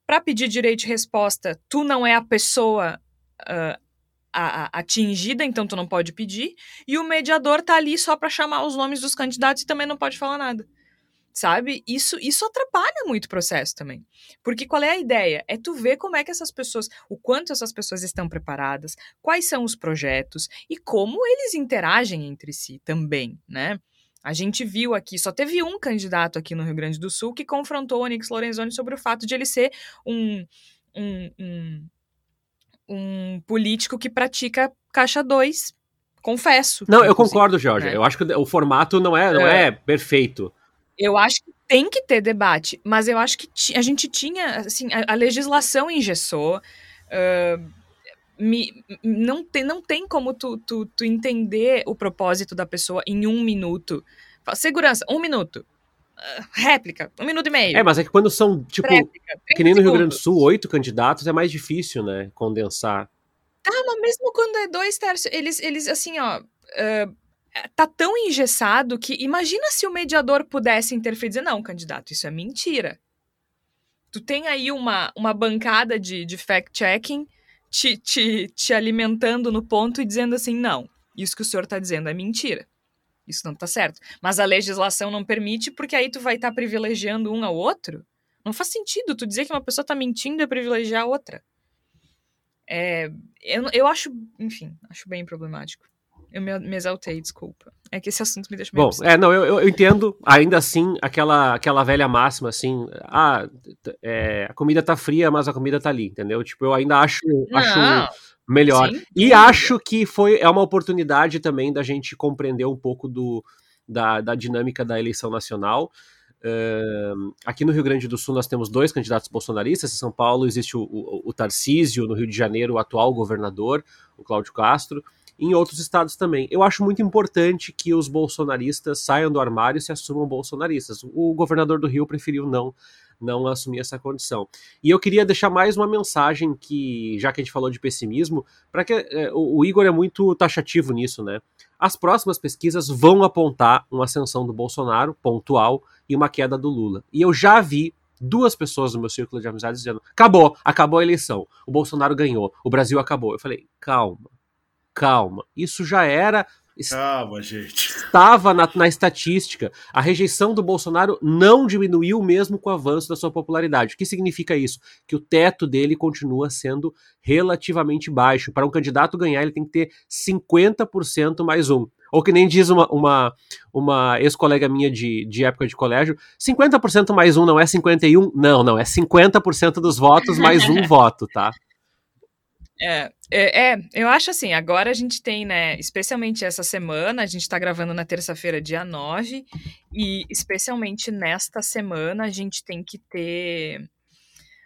Para pedir direito de resposta, tu não é a pessoa uh, a, a, atingida, então tu não pode pedir. E o mediador tá ali só para chamar os nomes dos candidatos e também não pode falar nada sabe? Isso isso atrapalha muito o processo também. Porque qual é a ideia? É tu ver como é que essas pessoas, o quanto essas pessoas estão preparadas, quais são os projetos e como eles interagem entre si também, né? A gente viu aqui, só teve um candidato aqui no Rio Grande do Sul que confrontou o Onix Lorenzoni sobre o fato de ele ser um, um, um, um político que pratica caixa 2 confesso. Não, eu concordo, Jorge. Né? Eu acho que o formato não é, não é. é perfeito. Eu acho que tem que ter debate, mas eu acho que a gente tinha, assim, a, a legislação engessou. Uh, me, não, tem, não tem como tu, tu, tu entender o propósito da pessoa em um minuto. Segurança, um minuto. Uh, réplica, um minuto e meio. É, mas é que quando são, tipo, réplica, que nem no Rio Grande do Sul, oito candidatos, é mais difícil, né, condensar. Tá, mas mesmo quando é dois terços, eles, eles assim, ó. Uh, tá tão engessado que imagina se o mediador pudesse interferir e dizer: não, candidato, isso é mentira. Tu tem aí uma, uma bancada de, de fact-checking te, te, te alimentando no ponto e dizendo assim: não, isso que o senhor tá dizendo é mentira. Isso não tá certo. Mas a legislação não permite, porque aí tu vai estar tá privilegiando um ao outro. Não faz sentido tu dizer que uma pessoa tá mentindo e privilegiar a outra. É, eu, eu acho, enfim, acho bem problemático. Eu me, me, exaltei, desculpa. É que esse assunto me deixa meio Bom, é, não, eu, eu, entendo, ainda assim, aquela, aquela velha máxima, assim, ah, é, a comida tá fria, mas a comida tá ali, entendeu? Tipo, eu ainda acho, acho melhor. Sim, e sim. acho que foi, é uma oportunidade também da gente compreender um pouco do, da, da dinâmica da eleição nacional. Uh, aqui no Rio Grande do Sul nós temos dois candidatos bolsonaristas. Em São Paulo existe o, o, o Tarcísio, no Rio de Janeiro o atual governador, o Cláudio Castro em outros estados também. Eu acho muito importante que os bolsonaristas saiam do armário e se assumam bolsonaristas. O governador do Rio preferiu não não assumir essa condição. E eu queria deixar mais uma mensagem que, já que a gente falou de pessimismo, para que é, o, Igor é muito taxativo nisso, né? As próximas pesquisas vão apontar uma ascensão do Bolsonaro, pontual, e uma queda do Lula. E eu já vi duas pessoas no meu círculo de amizades dizendo: acabou, acabou a eleição, o Bolsonaro ganhou, o Brasil acabou. Eu falei: calma, calma. Isso já era. Calma, gente. Estava na, na, estatística. A rejeição do Bolsonaro não diminuiu mesmo com o avanço da sua popularidade. O que significa isso? Que o teto dele continua sendo relativamente baixo. Para um candidato ganhar, ele tem que ter 50% mais um. Ou que nem diz uma, uma, uma ex-colega minha de, de época de colégio, 50% mais um não é 51? Não, não, é 50% dos votos mais um voto, tá? É, é, é, eu acho assim, agora a gente tem, né, especialmente essa semana, a gente tá gravando na terça-feira, dia 9, e especialmente nesta semana a gente tem que ter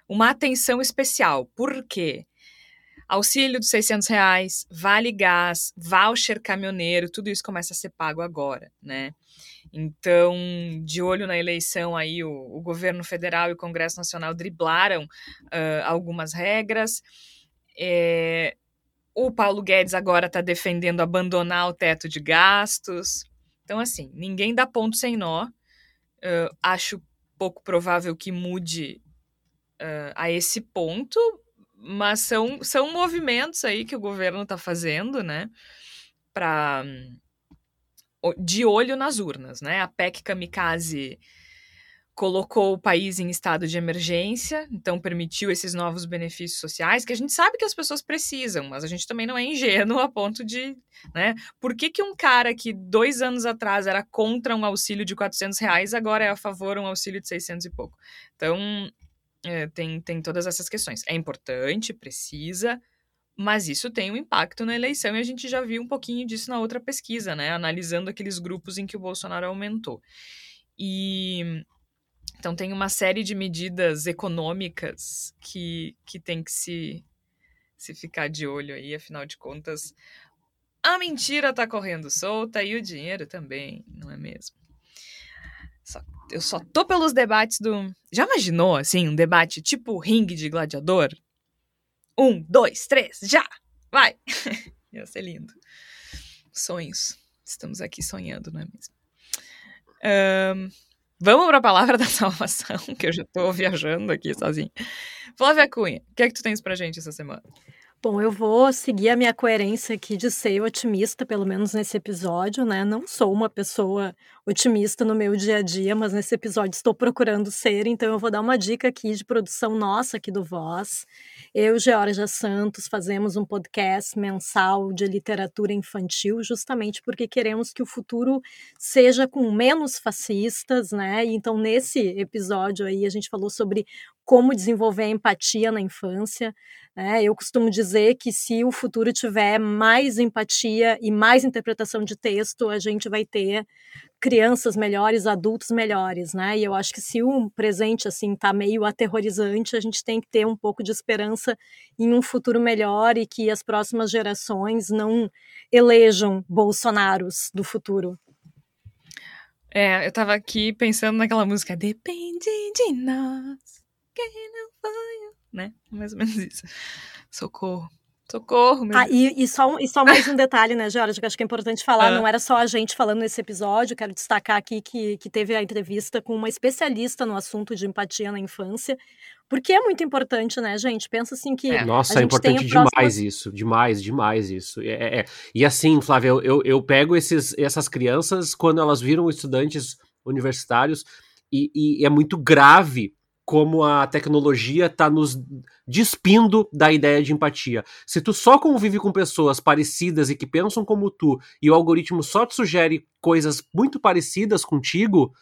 uma atenção especial. Por quê? Auxílio dos 600 reais, vale gás, voucher caminhoneiro, tudo isso começa a ser pago agora, né? Então, de olho na eleição aí, o, o governo federal e o Congresso Nacional driblaram uh, algumas regras, é, o Paulo Guedes agora está defendendo abandonar o teto de gastos. Então, assim, ninguém dá ponto sem nó. Uh, acho pouco provável que mude uh, a esse ponto, mas são, são movimentos aí que o governo está fazendo, né? Pra, de olho nas urnas, né? A PEC Kamikaze colocou o país em estado de emergência, então permitiu esses novos benefícios sociais, que a gente sabe que as pessoas precisam, mas a gente também não é ingênuo a ponto de, né? Por que, que um cara que dois anos atrás era contra um auxílio de 400 reais, agora é a favor um auxílio de 600 e pouco? Então, é, tem, tem todas essas questões. É importante, precisa, mas isso tem um impacto na eleição e a gente já viu um pouquinho disso na outra pesquisa, né? Analisando aqueles grupos em que o Bolsonaro aumentou. E então tem uma série de medidas econômicas que, que tem que se, se ficar de olho aí, afinal de contas, a mentira tá correndo solta e o dinheiro também, não é mesmo? Só, eu só tô pelos debates do. Já imaginou, assim, um debate tipo ringue de gladiador? Um, dois, três, já! Vai! Ia ser lindo. Sonhos. Estamos aqui sonhando, não é mesmo? Um, Vamos para a palavra da salvação, que eu já estou viajando aqui sozinho. Flávia Cunha, o que é que tu tens para gente essa semana? Bom, eu vou seguir a minha coerência aqui de ser otimista, pelo menos nesse episódio, né? Não sou uma pessoa otimista no meu dia a dia, mas nesse episódio estou procurando ser, então eu vou dar uma dica aqui de produção nossa aqui do Voz. Eu, Georgia Santos, fazemos um podcast mensal de literatura infantil, justamente porque queremos que o futuro seja com menos fascistas, né? Então, nesse episódio aí, a gente falou sobre como desenvolver a empatia na infância. Né? Eu costumo dizer que se o futuro tiver mais empatia e mais interpretação de texto, a gente vai ter crianças melhores, adultos melhores, né? E eu acho que se o presente assim tá meio aterrorizante, a gente tem que ter um pouco de esperança em um futuro melhor e que as próximas gerações não elejam Bolsonaros do futuro. É, eu tava aqui pensando naquela música Depende de nós quem não foi, né? Mais ou menos isso. Socorro. Socorro, meu ah, e, e, só, e só mais um detalhe, né, Jorge, que acho que é importante falar, ah. não era só a gente falando nesse episódio, quero destacar aqui que, que teve a entrevista com uma especialista no assunto de empatia na infância, porque é muito importante, né, gente? Pensa assim que. É. Nossa, é importante demais isso, demais, demais isso. É, é, é. E assim, Flávia, eu, eu, eu, pego esses, essas crianças quando elas viram estudantes universitários e, e é muito grave como a tecnologia está nos despindo da ideia de empatia. Se tu só convive com pessoas parecidas e que pensam como tu, e o algoritmo só te sugere coisas muito parecidas contigo,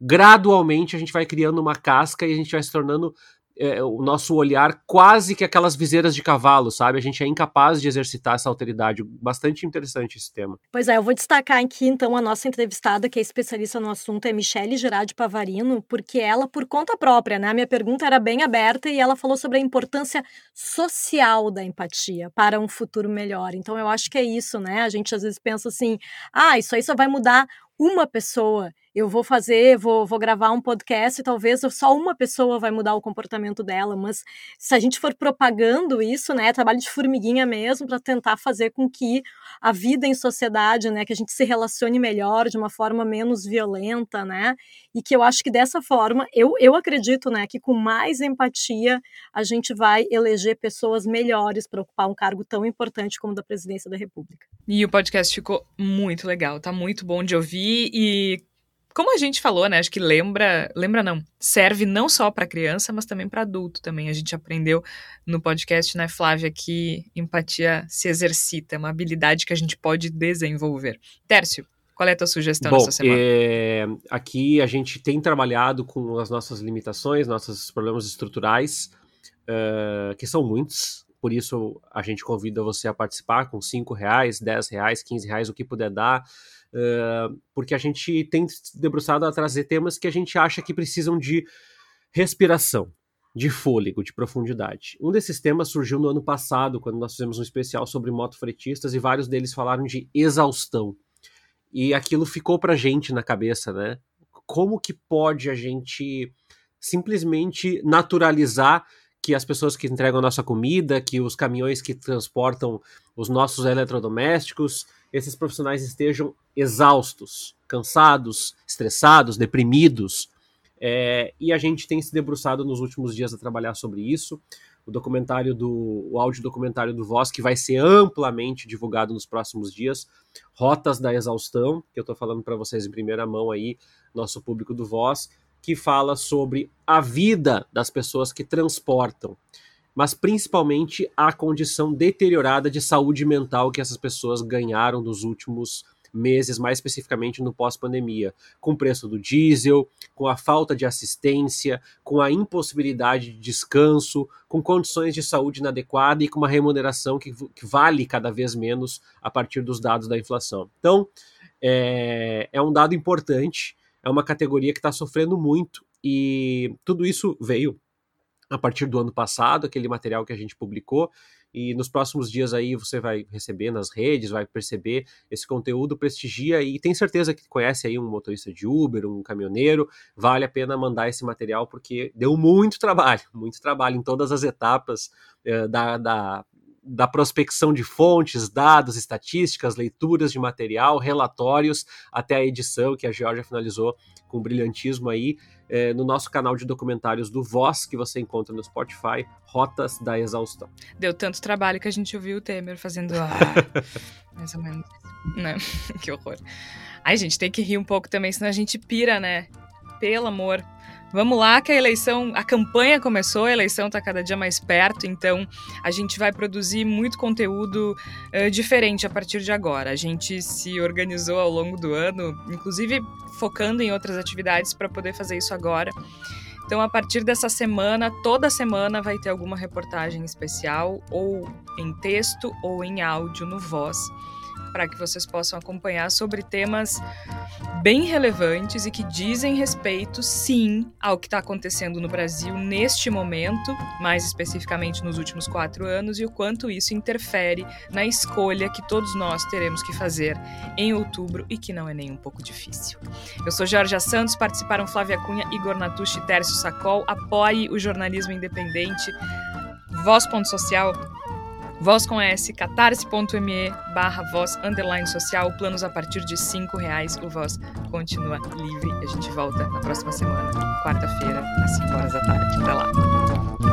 gradualmente a gente vai criando uma casca e a gente vai se tornando é, o nosso olhar quase que aquelas viseiras de cavalo, sabe? A gente é incapaz de exercitar essa alteridade. Bastante interessante esse tema. Pois é, eu vou destacar aqui então a nossa entrevistada, que é especialista no assunto, é Michele Girardi Pavarino, porque ela, por conta própria, né? A minha pergunta era bem aberta e ela falou sobre a importância social da empatia para um futuro melhor. Então eu acho que é isso, né? A gente às vezes pensa assim, ah, isso aí só vai mudar uma pessoa eu vou fazer, vou, vou gravar um podcast e talvez só uma pessoa vai mudar o comportamento dela, mas se a gente for propagando isso, né, trabalho de formiguinha mesmo para tentar fazer com que a vida em sociedade, né, que a gente se relacione melhor de uma forma menos violenta, né, e que eu acho que dessa forma, eu, eu acredito, né, que com mais empatia a gente vai eleger pessoas melhores para ocupar um cargo tão importante como o da presidência da República. E o podcast ficou muito legal, tá muito bom de ouvir e como a gente falou, né? Acho que lembra, lembra não, serve não só para criança, mas também para adulto também. A gente aprendeu no podcast, né, Flávia, que empatia se exercita, é uma habilidade que a gente pode desenvolver. Tércio, qual é a tua sugestão Bom, essa semana? É, aqui a gente tem trabalhado com as nossas limitações, nossos problemas estruturais, uh, que são muitos. Por isso a gente convida você a participar com 5 reais, 10 reais, 15 reais, o que puder dar porque a gente tem debruçado a trazer temas que a gente acha que precisam de respiração, de fôlego, de profundidade. Um desses temas surgiu no ano passado, quando nós fizemos um especial sobre motofretistas e vários deles falaram de exaustão. E aquilo ficou pra gente na cabeça, né? Como que pode a gente simplesmente naturalizar que as pessoas que entregam nossa comida, que os caminhões que transportam os nossos eletrodomésticos, esses profissionais estejam exaustos, cansados, estressados, deprimidos. É, e a gente tem se debruçado nos últimos dias a trabalhar sobre isso. O documentário do o áudio documentário do Voz, que vai ser amplamente divulgado nos próximos dias, Rotas da Exaustão, que eu estou falando para vocês em primeira mão aí, nosso público do Voz, que fala sobre a vida das pessoas que transportam mas principalmente a condição deteriorada de saúde mental que essas pessoas ganharam nos últimos meses, mais especificamente no pós-pandemia, com o preço do diesel, com a falta de assistência, com a impossibilidade de descanso, com condições de saúde inadequada e com uma remuneração que, que vale cada vez menos a partir dos dados da inflação. Então, é, é um dado importante, é uma categoria que está sofrendo muito e tudo isso veio a partir do ano passado, aquele material que a gente publicou. E nos próximos dias aí você vai receber nas redes, vai perceber esse conteúdo, prestigia e tem certeza que conhece aí um motorista de Uber, um caminhoneiro, vale a pena mandar esse material porque deu muito trabalho, muito trabalho em todas as etapas eh, da, da, da prospecção de fontes, dados, estatísticas, leituras de material, relatórios, até a edição que a Georgia finalizou com brilhantismo aí é, no nosso canal de documentários do Voz, que você encontra no Spotify, Rotas da Exaustão. Deu tanto trabalho que a gente ouviu o Temer fazendo. Ah, mais ou menos. Não, né? que horror. Ai, gente, tem que rir um pouco também, senão a gente pira, né? Pelo amor. Vamos lá, que a eleição, a campanha começou, a eleição está cada dia mais perto, então a gente vai produzir muito conteúdo uh, diferente a partir de agora. A gente se organizou ao longo do ano, inclusive focando em outras atividades para poder fazer isso agora. Então, a partir dessa semana, toda semana vai ter alguma reportagem especial, ou em texto ou em áudio no Voz para que vocês possam acompanhar sobre temas bem relevantes e que dizem respeito, sim, ao que está acontecendo no Brasil neste momento, mais especificamente nos últimos quatro anos, e o quanto isso interfere na escolha que todos nós teremos que fazer em outubro e que não é nem um pouco difícil. Eu sou Jorge Santos, participaram Flávia Cunha, Igor Natucci e Tércio Sacol. Apoie o jornalismo independente. Voz.social Voz com S, catarse.me barra voz underline social, planos a partir de cinco reais. O Voz continua livre. A gente volta na próxima semana, quarta-feira, às 5 horas da tarde. Até lá.